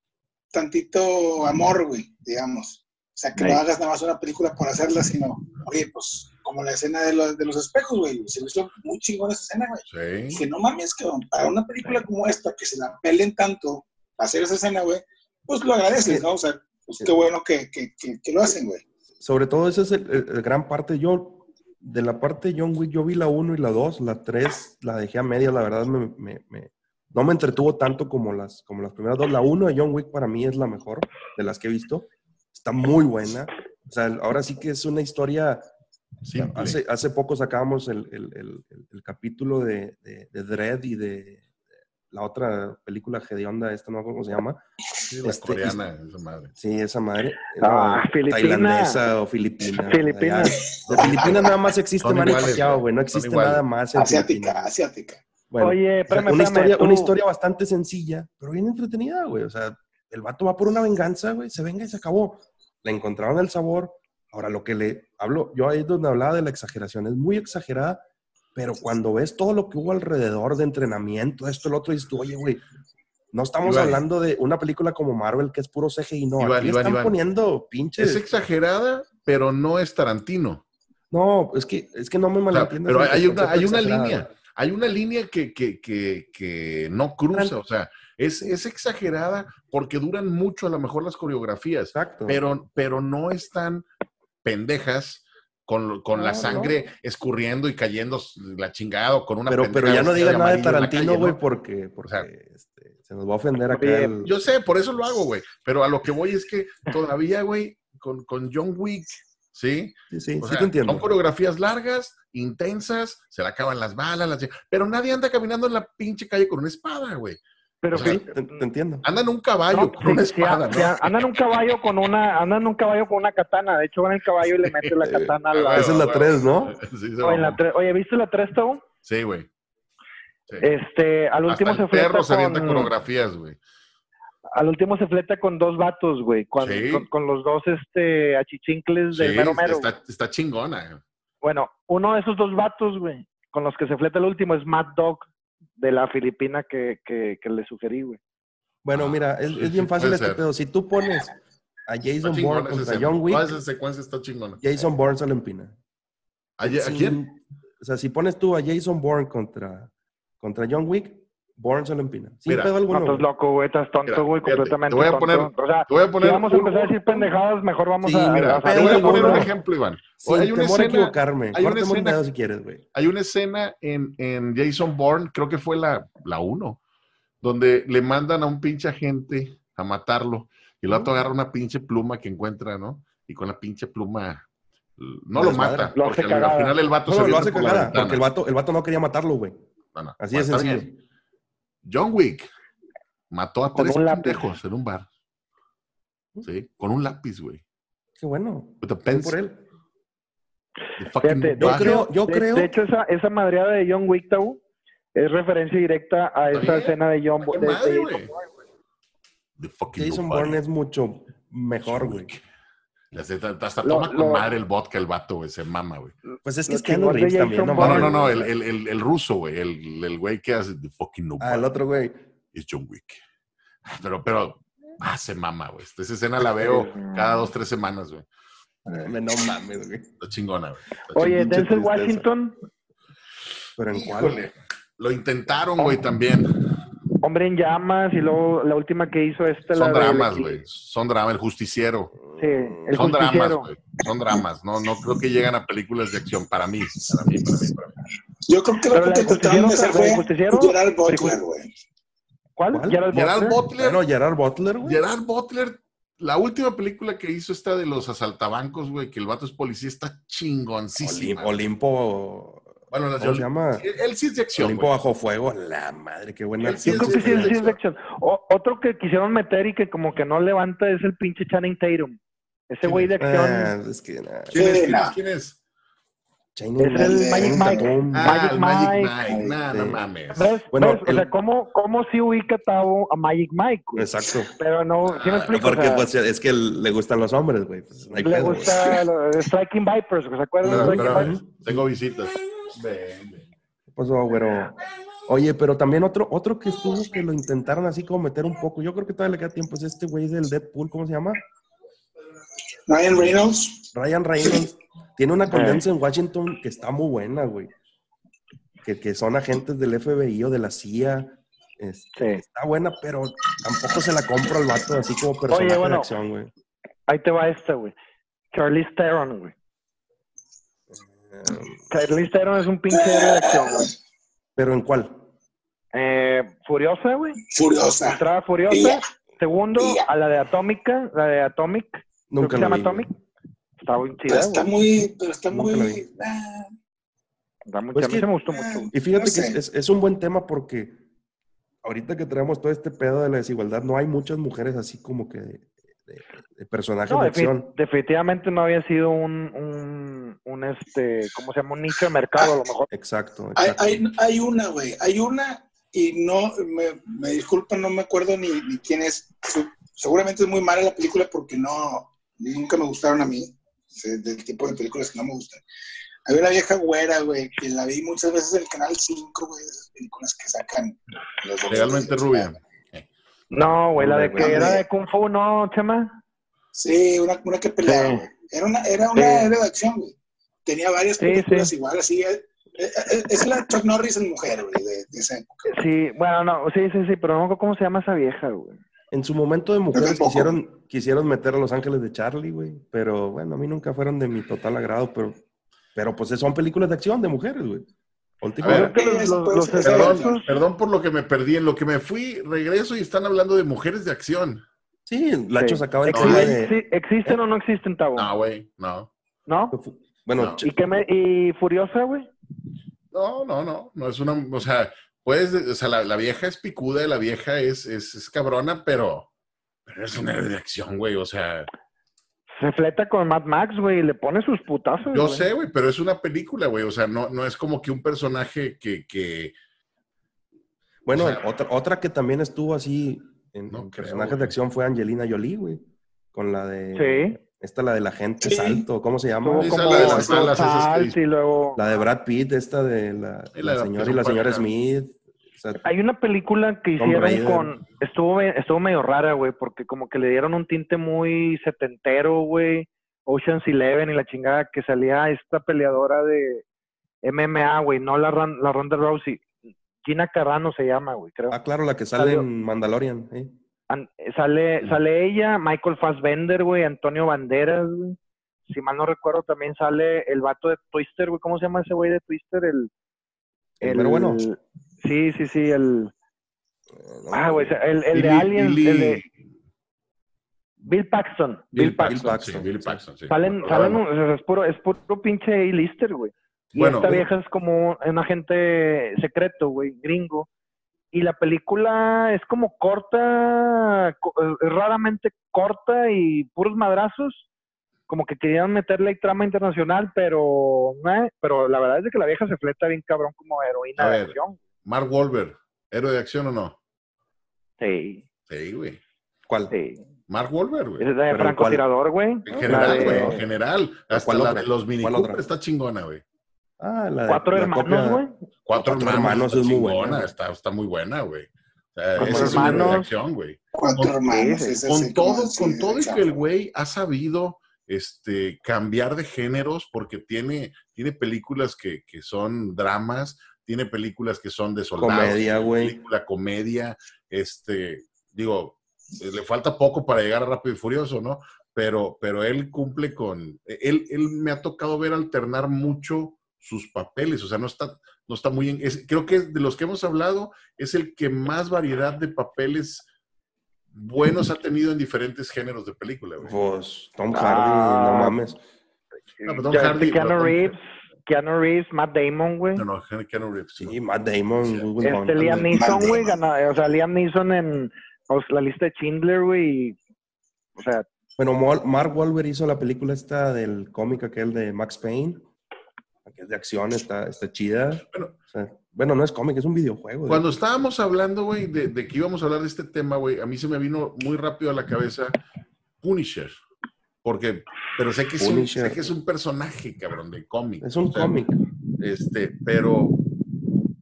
tantito amor, güey, digamos. O sea, que Ahí. no hagas nada más una película por hacerla, sino, oye, pues, como la escena de los, de los espejos, güey. Se me hizo muy chingona esa escena, güey. Sí. Que no mames, que para una película como esta, que se la pelen tanto para hacer esa escena, güey, pues lo agradeces, ¿no? O sea, pues qué bueno que, que, que, que lo hacen, güey. sobre todo esa es el, el- el gran parte. Yo, de la parte de John Wick, yo vi la 1 y la 2, la 3 la dejé a media, la verdad me, me- me- no me entretuvo tanto como las, como las primeras dos. La 1 de John Wick para mí es la mejor de las que he visto. Está muy buena. O sea, ahora sí que es una historia Simple. Hace, hace poco sacábamos el, el- el- el- el capítulo de, de, de Dread y de la otra película hedionda, esta no cómo se llama. Sí, la este, coreana, esa madre. Sí, esa madre. Ah, Filipina. Tailandesa o filipina. Filipina. Allá. De Filipinas nada más existe Manny Pacquiao, güey. No existe nada más. en Asiática, asiática. Bueno, Oye, espérame, una, espérame, historia, tú- una historia bastante sencilla, pero bien entretenida, güey. O sea, el vato va por una venganza, güey, se venga y se acabó. Le encontraron el sabor. Ahora, lo que le hablo, yo ahí es donde hablaba de la exageración, es muy exagerada, pero cuando ves todo lo que hubo alrededor de entrenamiento, esto, el otro, dices tú, oye, güey, no estamos Iván. hablando de una película como Marvel que es puro CGI, no. Iván, aquí Iván, están poniendo pinches. Es exagerada, pero no es Tarantino. No, es que, es que no me O sea, malentiendas. pero hay una, hay una línea, hay una línea que, que, que, que no cruza, o sea, es, es exagerada porque duran mucho a lo mejor las coreografías, Exacto. pero, pero no están pendejas con, con la No, sangre escurriendo y cayendo la chingada o con una pero, pendeja pero ya no digas nada de Tarantino, güey, ¿no? porque, porque sea, este, se nos va a ofender acá. El- Yo sé, por eso lo hago, güey, pero a lo que voy es que <laughs> todavía, güey, con, con John Wick, ¿sí? Sí, sí, O sí sea, te entiendo. Son coreografías largas, intensas, se le acaban las balas, las... pero nadie anda caminando en la pinche calle con una espada, güey. Pero o sea, Sí, te, te entiendo. Anda en un caballo no, con sí, una espada, sí, ¿no? andan un caballo con una, andan un caballo con una katana. De hecho, van el caballo y le mete la <laughs> katana a la. Esa es la güey. tres, ¿no? Sí, se Oye, la tre- Oye, ¿viste la 3, Tau? Sí, güey. Sí. Este, al Hasta último el se fleta perro se avienta con, coreografías, güey. al último se fleta con dos vatos, güey, con, Sí. con, con los dos este achichincles Sí, del mero mero. güey. está, está chingona. Bueno, uno de esos dos vatos, güey, con los que se fleta el último es Mad Dog de la Filipina que, que, que le sugerí, güey. Bueno, Ah, mira, es, bien fácil este ser. pedo. Si tú pones a Jason Bourne contra. John Wick, Toda esa secuencia está chingona. Jason Bourne se lo empina. ¿A, a Sin- quién? O sea, si pones tú a Jason Bourne contra, contra John Wick, Bourne se lo empina. Sin Mira, pedo No, alguno. estás güey. loco, güey, estás tonto, güey, completamente te voy a tonto. poner- o sea, Te voy a si poner. vamos a un- empezar a decir pendejadas, mejor vamos Sí, a... mira, a Te voy a poner un ejemplo, Iván. Sin hay una temor a escena- equivocarme. hay una escena- si quieres, güey. Hay una escena en, en Jason Bourne, creo que fue la, la uno, donde le mandan a un pinche agente a matarlo y el vato agarra una pinche pluma que encuentra, ¿no? Y con la pinche pluma no Lo mata, Lo porque hace al, al final el vato No, se no, lo hace por la porque el vato, el vato no quería matarlo, güey. No, no, Así de está sencillo. bien. John Wick mató a tres pendejos en un bar. Sí, con un lápiz, güey. Qué bueno. With a Bien pencil. por él. Fíjate, Yo creo- yo de, creo- de hecho, esa, esa madreada de John Wick, Tau, es referencia directa a esa bien. escena de John Qué de- de madre, Jason güey. Bourne. The fucking Jason nobody. Bourne es mucho mejor, güey. Hasta Lo- toma con lo- madre el vodka el vato, güey. Se mama, güey. Pues es que es chingón de Reeves también, no No, no, no, no, el, el, el, el ruso, güey, el, el güey que hace The Fucking Nobody. Ah, el otro güey. Es John Wick. Pero, pero, ah, se mama, güey. Esa escena la veo cada dos, tres semanas, güey. No mames, güey. Está chingona, güey. Está Oye, Denzel. Washington, Pero en cuál. Lo intentaron, güey, también. Hombre en llamas, y luego la última que hizo este, la Son dramas, güey. Son dramas. El justiciero. Sí, el Son dramas, güey. Son dramas. No, no creo que llegan a películas de acción. Para mí. Para mí, para mí, para mí. Yo creo que lo que te trataron de hacer fue Gerard Butler, güey. ¿Cuál? Gerard Butler. Butler. Bueno, Gerard Butler, güey. Gerard Butler, la última película que hizo esta de los asaltabancos, güey, que el vato es policía, está chingoncísima. Olimpo. Bueno, la- ¿Cómo se llama? Él, sí es de acción, Olimpo bajo fuego. La madre, qué buena. Yo es creo que sí, de sí es de acción. O- otro que quisieron meter y que como que no levanta es el pinche Channing Tatum. Ese ¿Quién güey de acción Ah, es que nada. ¿Quién es? ¿Quién es? no. ¿Quién es? Es el Magic. Mike. Ah, Magic el Magic Mike. Mike. Nah, no Sí. mames. ¿Ves? Bueno, ¿Ves? O el- sea, ¿cómo, ¿cómo sí ubica Tavo a Magic Mike? güey? Exacto. Pero no, ¿sí me Ah, explico? O Porque sea, pues, es que le gustan los hombres, güey. Pues, no le pedo, güey. gusta lo de Striking Vipers, ¿se acuerdan de Espérame, Striking espérame. Vipers? Tengo visitas. Ven, ven. ¿Qué pasó, güero? Oye, pero también otro, otro que estuvo que lo intentaron así como meter un poco. Yo creo que todavía le queda tiempo. Es este güey del Deadpool, ¿cómo se llama? Ryan Reynolds. Ryan Reynolds. Tiene una condensa en Washington que está muy buena, güey. Que, que son agentes del FBI o de la CIA. Este, Sí. Está buena, pero tampoco se la compro al vato así como personaje bueno. de acción, güey. Ahí te va esta, güey. Charlize Theron, güey. Charlize Theron es un pinche héroe de acción, güey. pero ¿en cuál? Eh, Furiosa, güey. Furiosa. Entrada Furiosa. Ella. Segundo, Ella. a la de Atómica, la de Atomic. Nunca llama vi, Atomic. güey. Está muy Pero chida, está güey. muy, pero está Nunca la muy. ah, Está muy Pues. A mí que- se me gustó mucho. güey. Y fíjate No que es, es- es un buen tema porque ahorita que traemos todo este pedo de la desigualdad, no hay muchas mujeres así como que de, de- personajes No, de acción. definitivamente no había sido un, un, un, este, ¿cómo se llama? Un nicho de mercado, a lo mejor. Exacto, Hay, exacto. hay, hay una, güey. Hay una y no, me, me disculpan, no me acuerdo ni, ni quién es. Seguramente es muy mala la película porque no, nunca me gustaron a mí. Del tipo de películas que no me gustan. Hay una vieja güera, güey, que la vi muchas veces en el canal 5, güey, esas películas que sacan los Legalmente rubia. No, güey, la de que era de Kung Fu, ¿no, Chema? Sí, una, una que peleaba, Sí. güey. Era una, era una Sí. de acción, güey. Tenía varias películas sí. igual, así. eh, eh, eh, Es la Chuck Norris en mujer, güey, de, de esa época. Sí, bueno, no, sí, sí, sí, pero no me acuerdo cómo se llama esa vieja, güey. En su momento de mujeres quisieron, quisieron meter a Los Ángeles de Charlie, güey. Pero bueno, a mí nunca fueron de mi total agrado, pero, pero pues son películas de acción de mujeres, güey. Ver, que los, los, los. Perdón, por lo que me perdí. En lo que me fui, regreso y están hablando de mujeres de acción. Sí, Lacho Sí. tema hay- de... Sí, ¿Existen o no existen, Tavo? No, güey, no. ¿No? Bueno, No. ¿Y, qué me, ¿Y Furiosa, güey? No, no, no. No es una. O sea, puedes. O sea, la, la vieja es picuda, la vieja es, es, es cabrona, pero. Pero es una de acción, güey. O sea, Se fleta con Mad Max, güey, y le pone sus putazos. yo sé, güey, pero es una película, güey. O sea, no, no es como que un personaje que. que bueno o sea- otra, otra que también estuvo así en, No en creo, personajes de acción fue Angelina Jolie, güey. Con la de... Sí. Esta, la de la gente Sí. salto, ¿cómo se llama? Como la de las y luego... La Brad Pitt, esta de la, la la señora y la señora. Smith. Sea, Hay una película que hicieron con... Estuvo, estuvo medio rara, güey, porque como que le dieron un tinte muy setentero, güey. Ocean's Eleven y la chingada que salía esta peleadora de MMA, güey, no la, la Ronda Rousey. Gina Carrano se llama, güey, creo. Ah, claro, la que sale Salió. en Mandalorian. ¿eh? An- sale, sale ella, Michael Fassbender, güey, Antonio Banderas, güey. Si mal no recuerdo, también sale el vato de Twister, güey. ¿Cómo se llama ese güey de Twister? El. El mero bueno. Sí, sí, sí, el. Ah, güey, el, el de Billy- Alien, Billy- el de Bill Paxton. Bill, Bill Paxton. Paxton. Paxton, sí, Bill. Paxton, sí. Salen, salen, es puro, es puro pinche A-lister, güey. Y Bueno, esta bueno. vieja es como un agente secreto, güey, gringo. Y la película es como corta, co- eh, raramente corta y puros madrazos. Como que querían meterle ahí trama internacional, pero eh, pero la verdad es que la vieja se fleta bien cabrón como heroína A de ver. acción. Mark Wahlberg, héroe de acción o no? Sí, Sí, güey. ¿Cuál? sí. Mark Wahlberg, güey. Es de ¿Pero francotirador, güey. En general, de güey, en general. Hasta ¿Cuál la otra? de los Mini está chingona, güey. Ah, la de- Cuatro la hermanos, güey. Cuatro, Cuatro hermanos, hermanos está es muy chingona, buena. Está, está muy buena, güey. O sea, Cuatro esa es una héroe de hermanos. acción, güey. Cuatro Con- hermanos. sí, ese Con sí, como todo, así con todo y que el güey ha sabido este, cambiar de géneros porque tiene, tiene películas que, que son dramas, tiene películas que son de soldados, Comedia, güey. película comedia, este, digo, eh, le falta poco para llegar a Rápido y Furioso, ¿no? Pero, pero él cumple con, él, él me ha tocado ver alternar mucho sus papeles, o sea, no está, no está muy, en- es- creo que de los que hemos hablado es el que más variedad de papeles buenos ha tenido en diferentes géneros de película, güey. Pues Tom Ah. Hardy, no mames. No, pero Tom Hardy, Keanu Reeves, Keanu Reeves, Matt Damon, güey. No, no, Keanu Reeves. Sí, no. Matt Damon. Sí. Will Este. Liam Neeson, güey, o sea, Liam Neeson en o sea, la lista de Schindler, güey, o sea, Bueno, Mark Wahlberg hizo la película esta del cómic aquel de Max Payne, que es de acción, está, está chida. Bueno. O sea, bueno, no es cómic, es un videojuego. de Cuando estábamos hablando, güey, de, de que íbamos a hablar de este tema, güey, a mí se me vino muy rápido a la cabeza Punisher. Porque, pero sé que, es un, Punisher. sé que es un personaje, cabrón, de cómic. Es un O sea, cómic, Este, pero.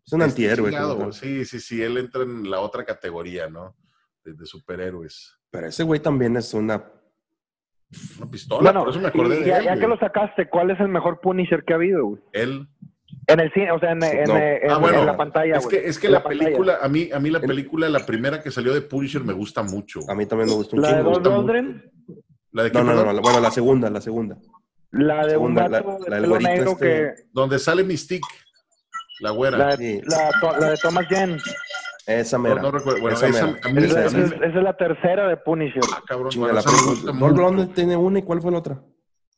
es un antihéroe. chingado, tal. Sí, sí, sí, él entra en la otra categoría, ¿no? De, de superhéroes. Pero ese güey también es una... Una pistola, bueno, por eso me acordé y de ya, él. ya güey. que lo sacaste, ¿cuál es el mejor Punisher que ha habido, güey? Él. En el cine, o sea, en, en- No. en- Ah, bueno, en la pantalla, Es que, es que la, película, a mí, a mí la El- película, la primera que salió de Punisher me gusta mucho. A mí también me gusta un La de me gusta. Lundgren, La de No, no, no, no, bueno, la segunda, la segunda. la de un Segunda, la- de la negro este. que... Donde sale Mystique, la güera. La, Sí. la, to- la de Thomas Jen. Esa mera. no recuerdo. Bueno, Esa esa, mera. mí, Esa, Esa- a mí- esa- esa es la tercera de Punisher. ah, cabrón, bueno, la película. tiene una y ¿cuál fue la otra?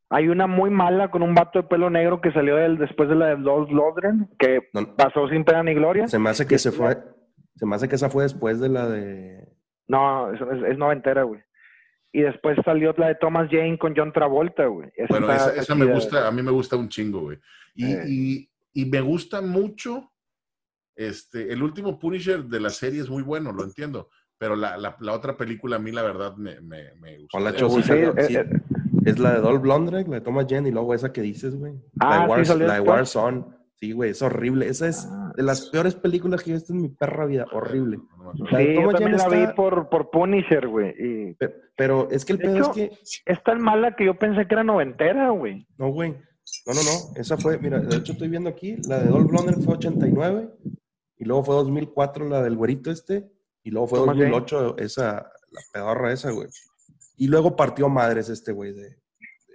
Hay una muy mala con un vato de pelo negro que salió del, después de la de Dolph Lundgren, que No, pasó sin pena ni gloria. se me hace que se fue... Se me hace que esa fue después de la de... No, es, es, es noventera, güey. Y después salió la de Thomas Jane con John Travolta, güey. Esa Bueno, esa, me gusta, a mí me gusta un chingo, güey. Y, Eh. y, y me gusta mucho, este, el último Punisher de la serie es muy bueno, lo entiendo. Pero la, la, la otra película a mí la verdad me, me, me gustó. Hola, de- Chos, Sí, sí, eh, sí. eh, Es la de Dolph Lundgren, la de Thomas Jen, y luego esa que dices, güey. Ah, la de, sí, la después. Warzone. Sí, güey, es horrible. Esa es Ah. de las peores películas que he visto en mi perra vida. Horrible. Sí, yo también la vi por, por Punisher, güey. Y Pero es que el De pedo hecho- es que... es tan mala que yo pensé que era noventera, güey. No, güey. No, no, no. Esa fue, mira, de hecho estoy viendo aquí, la de Dolph Lundgren fue 89, y luego fue 2004 la del güerito este, y luego fue Thomas Jane. 2008 esa, la pedorra esa, güey. Y luego partió madres este güey de,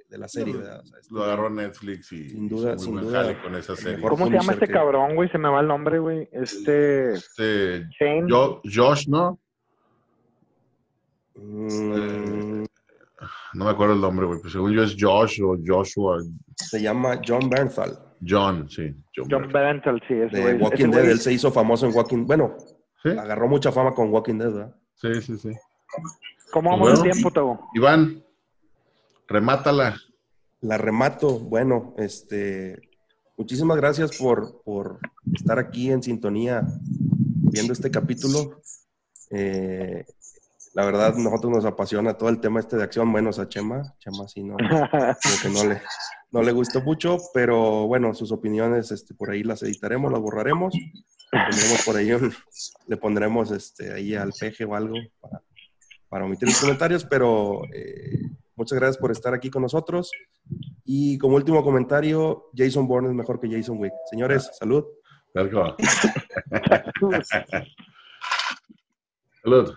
de, la serie, ¿verdad? O sea, este- Lo agarró Netflix y Sin duda, hizo sin buen duda, jale con esa el serie. ¿Cómo se llama este que- cabrón, güey? Se me va el nombre, güey. Este. Este, Shane. Jo- Josh, ¿no? Mm, No me acuerdo el nombre, güey. Pues según yo es Josh o Joshua. se llama John Bernthal, John, sí. John John Bernthal. Sí. Ese de. Walking Ese Dead. güey- Él se hizo famoso en Walking... Bueno, Sí, agarró mucha fama con Walking Dead, ¿verdad? sí, sí, sí. ¿Cómo vamos Bueno. de tiempo, Tavo? Iván, remátala. La remato. Bueno, este, muchísimas gracias por, por estar aquí en sintonía viendo este capítulo. Eh, la verdad, nosotros nos apasiona todo el tema este de acción, menos a Chema. Chema sí, no, como que no le, no le gustó mucho, pero bueno, sus opiniones este, por ahí las editaremos, las borraremos. Pondremos por ahí un- le pondremos este, ahí al peje o algo para, para omitir los comentarios, pero eh, muchas gracias por estar aquí con nosotros. Y como último comentario, Jason Bourne es mejor que Jason Wick. Señores, salud. Cual. <laughs> Salud.